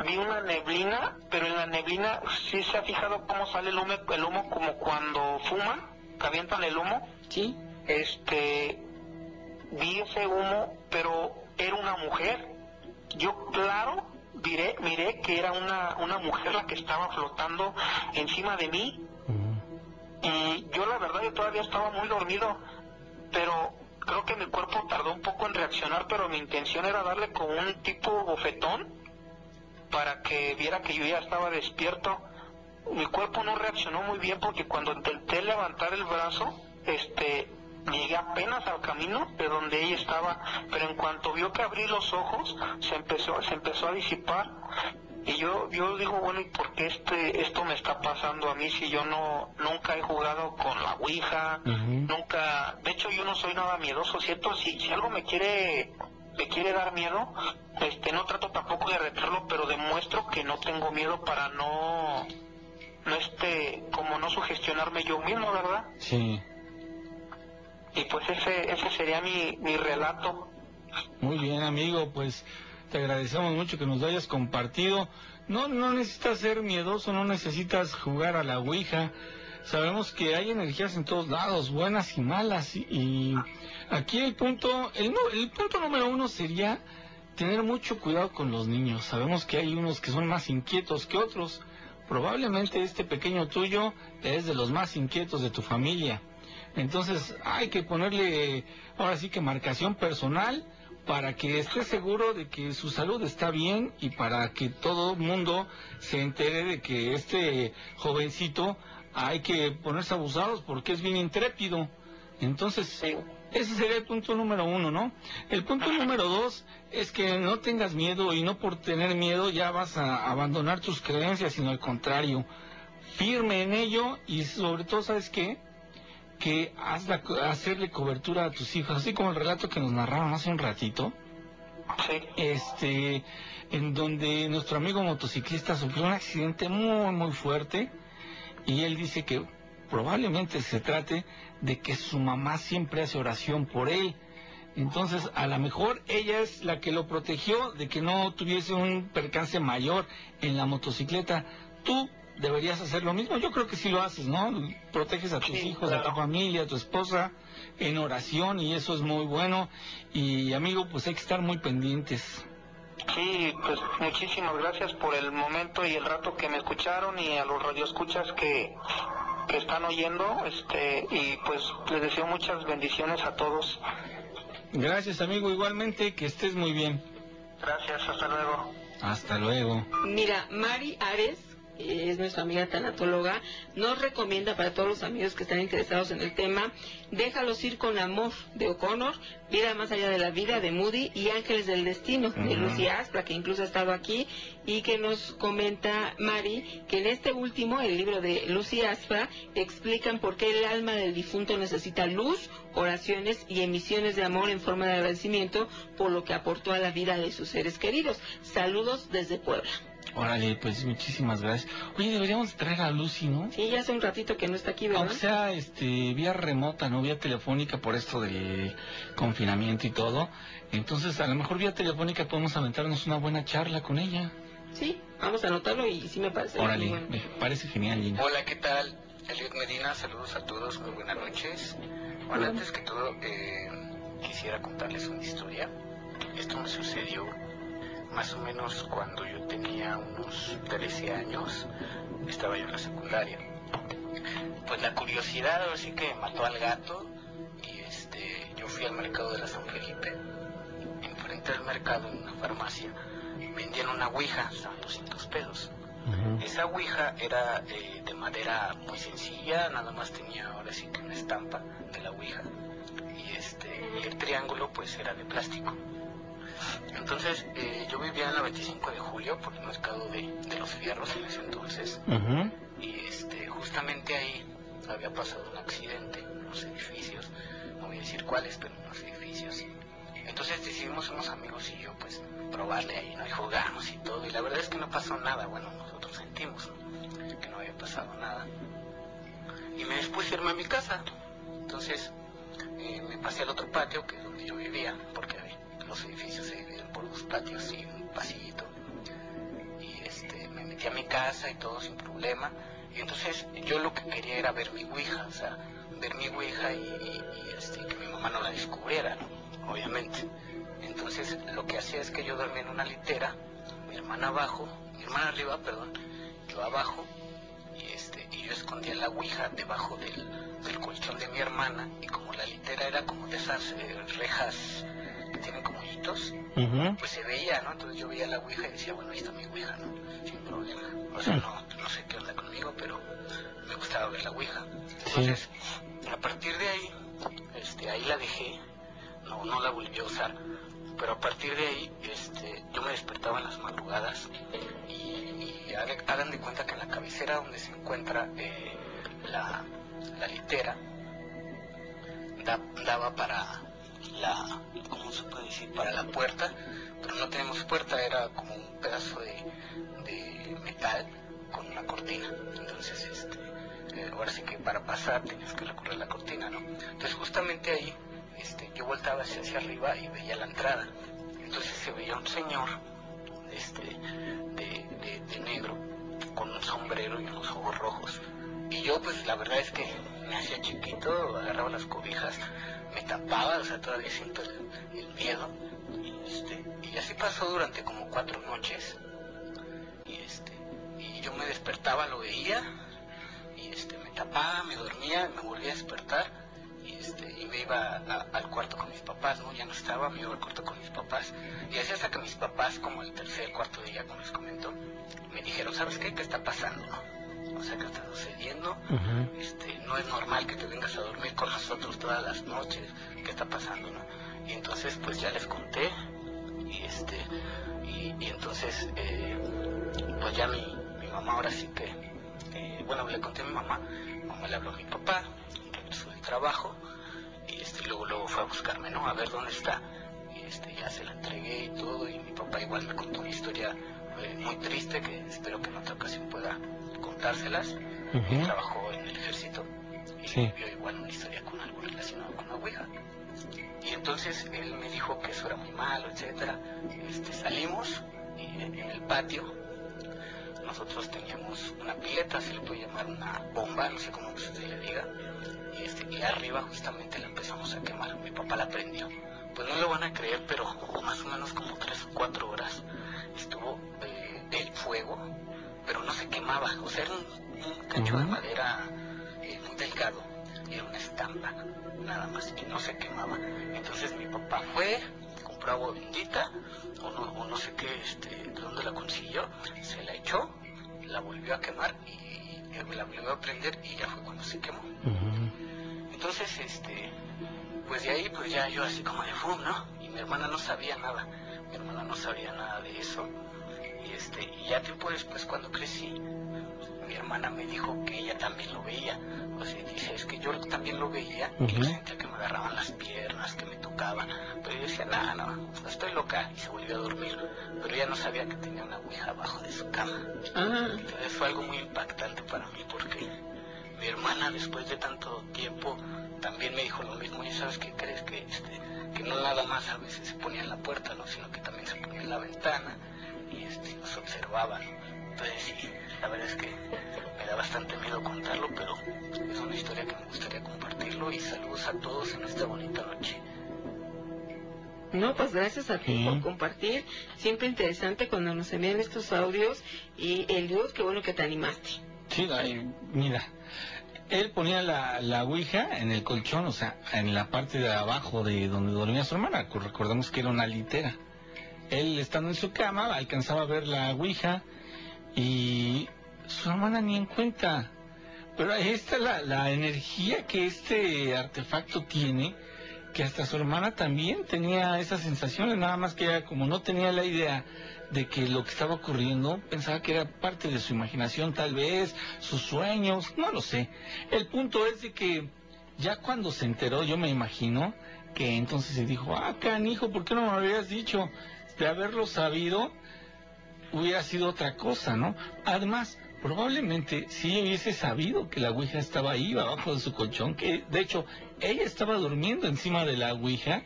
vi una neblina, pero en la neblina sí se ha fijado cómo sale el humo, el humo como cuando fuman, que avientan el humo. Sí. Este, vi ese humo, pero era una mujer. Yo, claro, miré, miré que era una, una mujer la que estaba flotando encima de mí. Y yo, la verdad, yo todavía estaba muy dormido, pero creo que mi cuerpo tardó un poco en reaccionar, pero mi intención era darle con un tipo bofetón para que viera que yo ya estaba despierto. Mi cuerpo no reaccionó muy bien porque cuando intenté levantar el brazo, este, Llegué apenas al camino de donde ella estaba, pero en cuanto vio que abrí los ojos, se empezó, se empezó a disipar. Y yo, yo digo, bueno, ¿y por qué este, esto me está pasando a mí si yo no, nunca he jugado con la Ouija, nunca, de hecho yo no soy nada miedoso, ¿cierto? Si, si algo me quiere, me quiere dar miedo, este, no trato tampoco de retarlo, pero demuestro que no tengo miedo para no, no este, como no sugestionarme yo mismo, ¿verdad? Sí. Y pues ese, ese sería mi, mi relato. Muy bien, amigo, pues te agradecemos mucho que nos hayas compartido. No, no necesitas ser miedoso, no necesitas jugar a la Ouija. Sabemos que hay energías en todos lados, buenas y malas. Y, aquí el punto, el, el punto número uno sería tener mucho cuidado con los niños. Sabemos que hay unos que son más inquietos que otros. Probablemente este pequeño tuyo es de los más inquietos de tu familia. Entonces hay que ponerle ahora sí que marcación personal para que esté seguro de que su salud está bien y para que todo el mundo se entere de que este jovencito hay que ponerse abusados porque es bien intrépido. Entonces, ese sería el punto número uno, ¿no? El punto número dos es que no tengas miedo y no por tener miedo ya vas a abandonar tus creencias, sino al contrario, firme en ello y sobre todo, ¿sabes qué? Que haz hacerle cobertura a tus hijos, así como el relato que nos narraron hace un ratito. este, en donde nuestro amigo motociclista sufrió un accidente muy, muy fuerte y él dice que probablemente se trate de que su mamá siempre hace oración por él. Entonces, a lo mejor ella es la que lo protegió de que no tuviese un percance mayor en la motocicleta. Tú deberías hacer lo mismo. Yo creo que sí lo haces, ¿no? Proteges a tus hijos, a tu familia, a tu esposa en oración y eso es muy bueno. Y amigo, pues hay que estar muy pendientes. Sí, pues muchísimas gracias por el momento y el rato que me escucharon y a los radioescuchas que, que están oyendo. Este, y pues les deseo muchas bendiciones a todos. Gracias, amigo, igualmente, que estés muy bien. Gracias, hasta luego. Hasta luego. Mira, Mari Ares es nuestra amiga tanatóloga, nos recomienda para todos los amigos que están interesados en el tema, Déjalos ir con amor de O'Connor, Vida más allá de la vida de Moody y Ángeles del Destino de Lucy Aspra, que incluso ha estado aquí, y que nos comenta Mari que en este último, el libro de Lucy Aspra, explican por qué el alma del difunto necesita luz, oraciones y emisiones de amor en forma de agradecimiento por lo que aportó a la vida de sus seres queridos. Saludos desde Puebla. Órale, pues muchísimas gracias. Oye, deberíamos traer a Lucy, ¿no? Sí, ya hace un ratito que no está aquí, ¿verdad? Aunque sea este, vía remota, no vía telefónica por esto del confinamiento y todo. Entonces, a lo mejor vía telefónica podemos aventarnos una buena charla con ella. Sí, vamos a anotarlo y sí me parece. Órale, me parece genial, Gina. Hola, ¿qué tal? Eliot Medina, saludos a todos, muy buenas noches. Bueno, antes que todo, eh, quisiera contarles una historia. Esto me sucedió más o menos cuando yo tenía unos 13 años, estaba yo en la secundaria. Pues la curiosidad así que mató al gato y este, yo fui al mercado de la San Felipe. Enfrente del mercado, en una farmacia, vendían una ouija, estaban 200 pesos. Esa ouija era eh, de madera muy sencilla, nada más tenía ahora sí que una estampa de la ouija. Y, este, y el triángulo pues era de plástico. Entonces, eh, yo vivía en la 25 de julio, por el mercado de, los fierros en ese entonces. Y este, justamente ahí había pasado un accidente en los edificios. No voy a decir cuáles, pero en los edificios. Entonces decidimos unos amigos y yo, pues, probarle ahí, ¿no? Y jugamos y todo. Y la verdad es que no pasó nada. Bueno, nosotros sentimos que no había pasado nada. Y me dispuse a irme a mi casa. Entonces, eh, me pasé al otro patio, que es donde yo vivía, porque los edificios se dividen por dos patios y un pasillito. Y este, me metí a mi casa y todo sin problema. Entonces yo lo que quería era ver mi Ouija, o sea, ver mi Ouija y, este, que mi mamá no la descubriera, obviamente. Entonces lo que hacía es que yo dormía en una litera, mi hermana abajo, mi hermana arriba, perdón, yo abajo, y, este, y yo escondía la Ouija debajo del, del colchón de mi hermana, y como la litera era como de esas eh, rejas tienen como hitos, pues se veía, ¿no? Entonces yo veía la Ouija y decía, bueno, ahí está mi Ouija, ¿no? Sin problema. O sea, no, no sé qué onda conmigo, pero me gustaba ver la Ouija. Entonces, a partir de ahí, este, ahí la dejé, no, no la volví a usar, pero a partir de ahí, este, yo me despertaba en las madrugadas y, hagan de cuenta que en la cabecera donde se encuentra eh, la, la litera, daba para la, ¿cómo se puede decir? Para la puerta, pero no tenemos puerta, era como un pedazo de, de metal con una cortina. Entonces, este, eh, ahora sí que para pasar tenías que recorrer la cortina, ¿no? Entonces justamente ahí, este, yo voltaba hacia, hacia arriba y veía la entrada. Entonces se veía un señor, este, de, de, de negro, con un sombrero y unos ojos rojos. Y yo, pues la verdad es que me hacía chiquito, agarraba las cobijas, me tapaba, o sea, todavía siento el, miedo. Y, este, y así pasó durante como cuatro noches. Y, este, y yo me despertaba, lo veía, y este, me tapaba, me dormía, me volvía a despertar. Y, este, y me iba al cuarto con mis papás, ¿no? Ya no estaba, me iba al cuarto con mis papás. Y así hasta que mis papás, como el tercer, cuarto día, como les comento, me dijeron, ¿sabes qué? ¿Qué está pasando? O sea, que está sucediendo. este, no es normal que te vengas a dormir con nosotros todas las noches. ¿Qué está pasando, no? Y entonces, pues ya les conté. Y este, y, entonces, eh, pues ya mi, mi, mamá ahora sí que, eh, bueno, le conté a mi mamá. Mamá le habló a mi papá, regresó del trabajo. Y este, luego, luego fue a buscarme, ¿no? A ver dónde está. Y, este, ya se la entregué y todo, y mi papá igual me contó una historia eh, muy triste que espero que en otra ocasión pueda contárselas. Él trabajó en el ejército y vio igual una historia con algo relacionado con la Ouija. Y entonces él me dijo que eso era muy malo, etcétera. Este, salimos y en el patio nosotros teníamos una pileta, se le puede llamar una bomba, no sé cómo usted le diga, y, este, y arriba justamente la empezamos a quemar. Mi papá la prendió. Pues no lo van a creer, pero más o menos como tres o cuatro horas estuvo eh, el fuego, pero no se quemaba. O sea, era un, cacho de madera eh, muy delgado, era una estampa, nada más, y no se quemaba. Entonces mi papá fue, compró agua bendita, o no, o no sé qué, este, de dónde la consiguió, se la echó, la volvió a quemar y la volvió a prender y ya fue cuando se quemó. Entonces, este, pues de ahí, pues ya yo así como de fum, ¿no? Y mi hermana no sabía nada, mi hermana no sabía nada de eso. Y este, y ya tiempo después cuando crecí, mi hermana me dijo que ella también lo veía. O sea, dice, es que yo también lo veía y yo sentía que me agarraban las piernas, que me tocaban. Pero yo decía, nada, no, estoy loca. Y se volvió a dormir. Pero ella no sabía que tenía una ouija abajo de su cama. Entonces fue algo muy impactante para mí porque mi hermana después de tanto tiempo también me dijo lo mismo. Y sabes qué crees que este, que no nada más a veces se ponía en la puerta, ¿no? sino que también se ponía en la ventana y este, nos observaban. Entonces sí, la verdad es que me da bastante miedo contarlo, pero es una historia que me gustaría compartirlo y saludos a todos en esta bonita noche. No, pues gracias a ti por compartir. Siempre interesante cuando nos envían estos audios y el Dios, qué bueno que te animaste. Sí, mira, él ponía la, la ouija en el colchón, o sea, en la parte de abajo de donde dormía su hermana. Recordemos que era una litera. Él estando en su cama alcanzaba a ver la ouija y su hermana ni en cuenta. Pero ahí está la, la energía que este artefacto tiene, que hasta su hermana también tenía esas sensaciones, nada más que ella como no tenía la idea de que lo que estaba ocurriendo, pensaba que era parte de su imaginación tal vez, sus sueños, no lo sé. El punto es de que ya cuando se enteró, yo me imagino, que entonces se dijo, ah, canijo, ¿por qué no me habías dicho? De haberlo sabido, hubiera sido otra cosa, ¿no? Además, probablemente si hubiese sabido que la Ouija estaba ahí abajo de su colchón, que de hecho ella estaba durmiendo encima de la Ouija,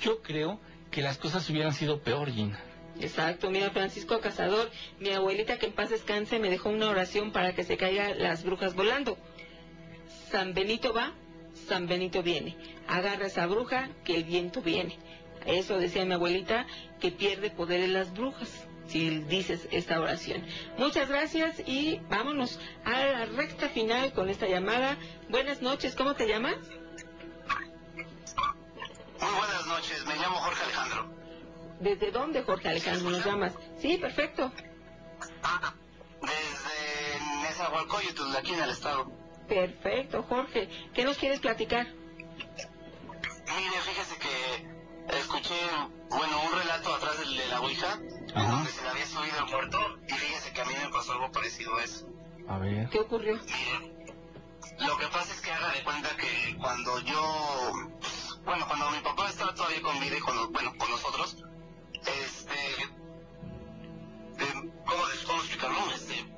yo creo que las cosas hubieran sido peor, Gina. Exacto, mira Francisco Cazador, mi abuelita que en paz descanse me dejó una oración para que se caigan las brujas volando. San Benito va, San Benito viene. Agarra esa bruja que el viento viene. Eso decía mi abuelita que pierde poder en las brujas si dices esta oración. Muchas gracias y vámonos a la recta final con esta llamada. Buenas noches, ¿cómo te llamas? Muy buenas noches, me llamo Jorge Alejandro. ¿Desde dónde, Jorge Alejandro, nos llamas? Sí, perfecto. Ah, desde Nezahualcóyotl, de aquí en el estado. Perfecto, Jorge. ¿Qué nos quieres platicar? Mire, fíjese que escuché, bueno, un relato atrás del de la Ouija donde se le había subido el muerto y fíjese que a mí me pasó algo parecido a eso. A ver. ¿Qué ocurrió? lo que pasa es que haga de cuenta que cuando yo, bueno, cuando mi papá estaba todavía con vida y con, bueno, con nosotros, este, eh, ¿cómo, ¿cómo explicarlo? Este,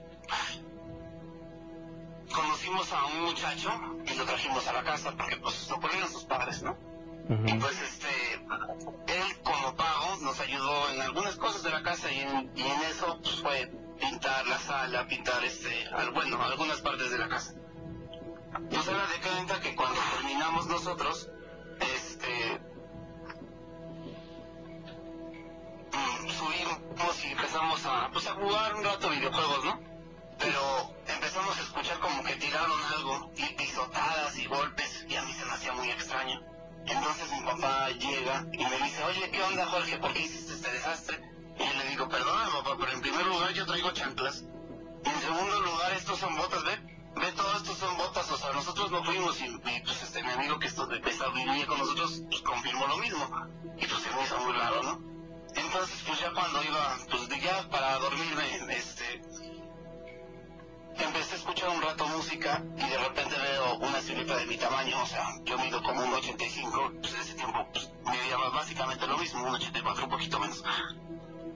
conocimos a un muchacho y lo trajimos a la casa porque pues lo ponían sus padres, ¿no? Y pues este, él como pago nos ayudó en algunas cosas de la casa y en, y en eso pues, fue pintar la sala, pintar este, bueno, algunas partes de la casa. Pues era de cuenta que cuando terminamos nosotros, este, mm, subimos y empezamos a, pues a jugar un rato videojuegos, ¿no? Pero empezamos a escuchar como que tiraron algo y pisotadas y golpes y a mí se me hacía muy extraño. Entonces mi papá llega y me dice, oye, ¿qué onda Jorge? ¿Por qué hiciste este desastre? Y yo le digo, perdona papá, pero en primer lugar yo traigo chanclas. Y en segundo lugar estos son botas, ve, ve, todo esto son botas, o sea, nosotros no fuimos y, pues este mi amigo que esto de vivía con nosotros, pues confirmó lo mismo. Y pues se me hizo muy raro, ¿no? Entonces pues ya cuando iba, pues ya para dormirme, este, empecé a escuchar un rato música y de repente veo una silueta de mi tamaño, o sea, yo mido como un 85, pues en ese tiempo pues, medía básicamente lo mismo, un 84, un poquito menos.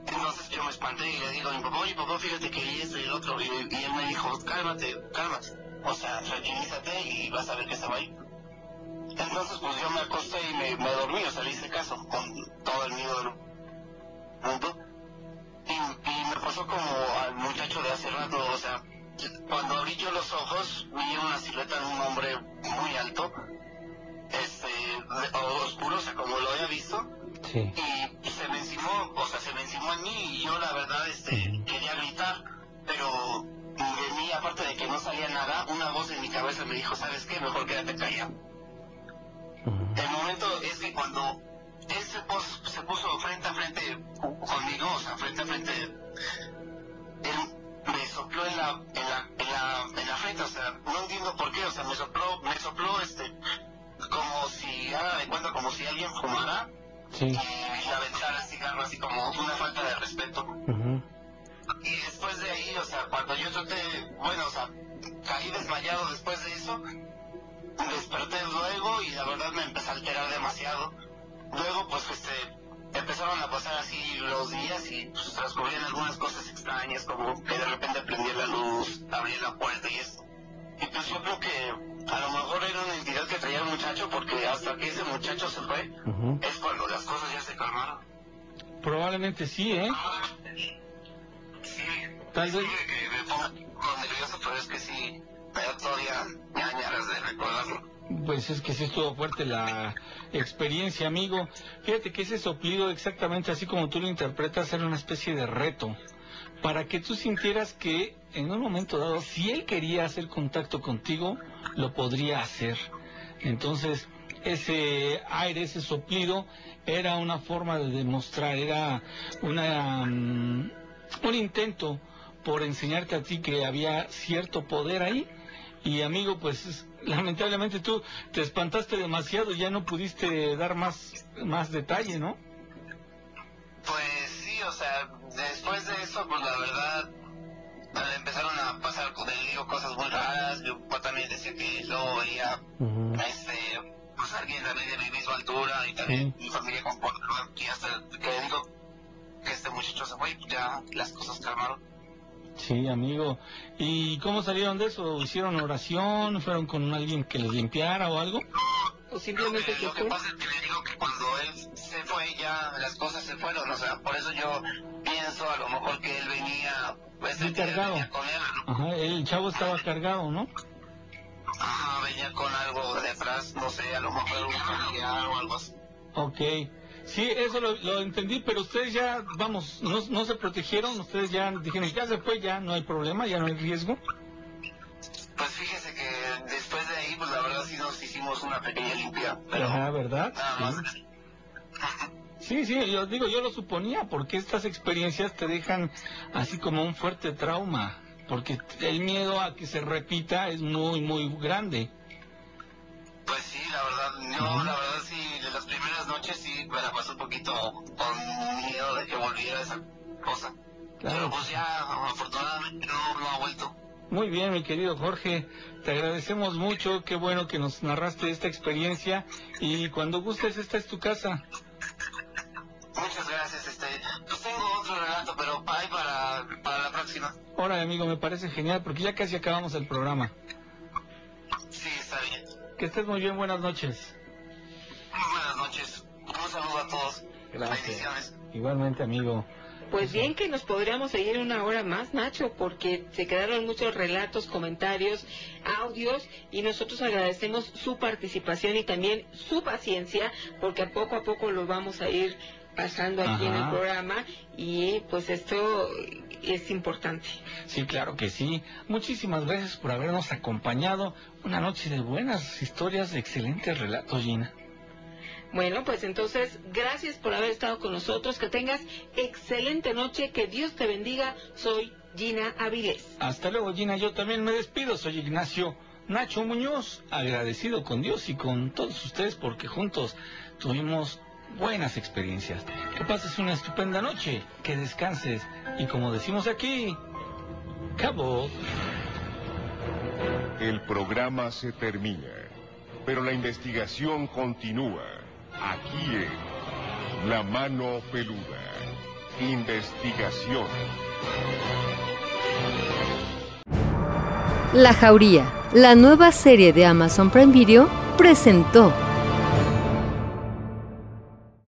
Entonces yo me espanté y le digo a mi papá, oye papá, fíjate que esto y el otro, y, él me dijo, cálmate, cálmate, o sea, tranquilízate y vas a ver que estaba ahí. Entonces pues yo me acosté y me, me dormí, o sea, le hice caso, con todo el miedo del mundo. Y me pasó como al muchacho de hace rato, o sea, cuando abrí yo los ojos, vi una silueta de un hombre muy alto, este, oscuro, o sea, como lo había visto, Sí. y se me encimó, o sea, se me encimó en mí y yo la verdad, este, quería gritar, pero de mí, aparte de que no salía nada, una voz en mi cabeza me dijo, ¿sabes qué? Mejor quédate callado. El momento es que cuando él se, pos- se puso frente a frente conmigo, o sea, frente a frente, él me sopló en la, en la, en la, en la frente, o sea, no entiendo por qué, o sea, me sopló, me sopló este, como si, haga de cuenta, como si alguien fumara Sí. y le aventara el cigarro así como una falta de respeto. Y después de ahí, o sea, cuando yo traté, bueno, o sea, caí desmayado después de eso, desperté luego y la verdad me empecé a alterar demasiado. Luego, pues, este, empezaron a pasar así los días y pues, transcurrían algunas cosas extrañas, como que de repente prendía la luz, abría la puerta y eso. Y pues yo creo que a lo mejor era una entidad que traía el muchacho, porque hasta que ese muchacho se fue, es cuando las cosas ya se calmaron. Probablemente sí, ¿eh? Tal vez... Que me pongo nervioso, pero es que sí, da todavía ñañaras de recordarlo. Pues es que sí estuvo fuerte la experiencia, amigo. Fíjate que ese soplido, exactamente así como tú lo interpretas, era una especie de reto. Para que tú sintieras que en un momento dado, si él quería hacer contacto contigo, lo podría hacer. Entonces, ese aire, ese soplido, era una forma de demostrar, era una, mm, un intento por enseñarte a ti que había cierto poder ahí. Y amigo, pues es- lamentablemente tú te espantaste demasiado, ya no pudiste dar más, más detalle, ¿no? Pues sí, o sea, después de eso, pues la verdad, empezaron a pasar con él, digo, cosas muy raras. Yo pues, también decía que lo veía, este, pues alguien también de mi misma altura y también mi familia comportaba. Y hasta que digo que este muchacho se fue, pues ya las cosas calmaron. Sí, amigo. ¿Y cómo salieron de eso? ¿Hicieron oración? ¿Fueron con alguien que les limpiara o algo? ¿O simplemente Lo que pasa es que le digo que cuando él se fue ya las cosas se fueron, o sea, por eso yo pienso a lo mejor que él venía, pues él cargado. venía con él, ¿no? Ajá, el chavo estaba cargado, ¿no? Ajá, venía con algo detrás, no sé, a lo mejor un familiar o algo así. Ok. Sí, eso lo, lo entendí, pero ustedes ya, vamos, no, no se protegieron, ustedes ya dijeron, ya se fue, ya no hay problema, ya no hay riesgo. Pues fíjese que después de ahí, pues la verdad sí nos hicimos una pequeña limpia, pero Ajá, ¿verdad? nada más. Sí. Sí, sí, yo digo, yo lo suponía, porque estas experiencias te dejan así como un fuerte trauma, porque el miedo a que se repita es muy, muy grande. Pues sí, la verdad, yo la verdad sí, de las primeras noches sí me la pasé un poquito con miedo de que volviera esa cosa. Pero pues ya, afortunadamente no, no ha vuelto. Muy bien, mi querido Jorge, te agradecemos mucho, qué bueno que nos narraste esta experiencia y cuando gustes esta es tu casa. Muchas gracias, este, pues tengo otro relato, pero para, para la próxima. Ahora, amigo, me parece genial porque ya casi acabamos el programa. Que estés muy bien, buenas noches. Muy buenas noches. Un saludo a todos. Bendiciones. Igualmente, amigo. Pues bien que nos podríamos seguir una hora más, Nacho, porque se quedaron muchos relatos, comentarios, audios y nosotros agradecemos su participación y también su paciencia, porque a poco a poco lo vamos a ir pasando aquí en el programa y pues esto es importante. Sí, claro que sí. Muchísimas gracias por habernos acompañado. Una noche de buenas historias, de excelentes relatos, Gina. Bueno, pues entonces, gracias por haber estado con nosotros, que tengas excelente noche, que Dios te bendiga. Soy Gina Avilés. Hasta luego, Gina. Yo también me despido. Soy Ignacio Nacho Muñoz, agradecido con Dios y con todos ustedes porque juntos tuvimos buenas experiencias. Que pases una estupenda noche, que descanses y como decimos aquí, cabo. El programa se termina, pero la investigación continúa. Aquí en La Mano Peluda. Investigación. La Jauría, la nueva serie de Amazon Prime Video, presentó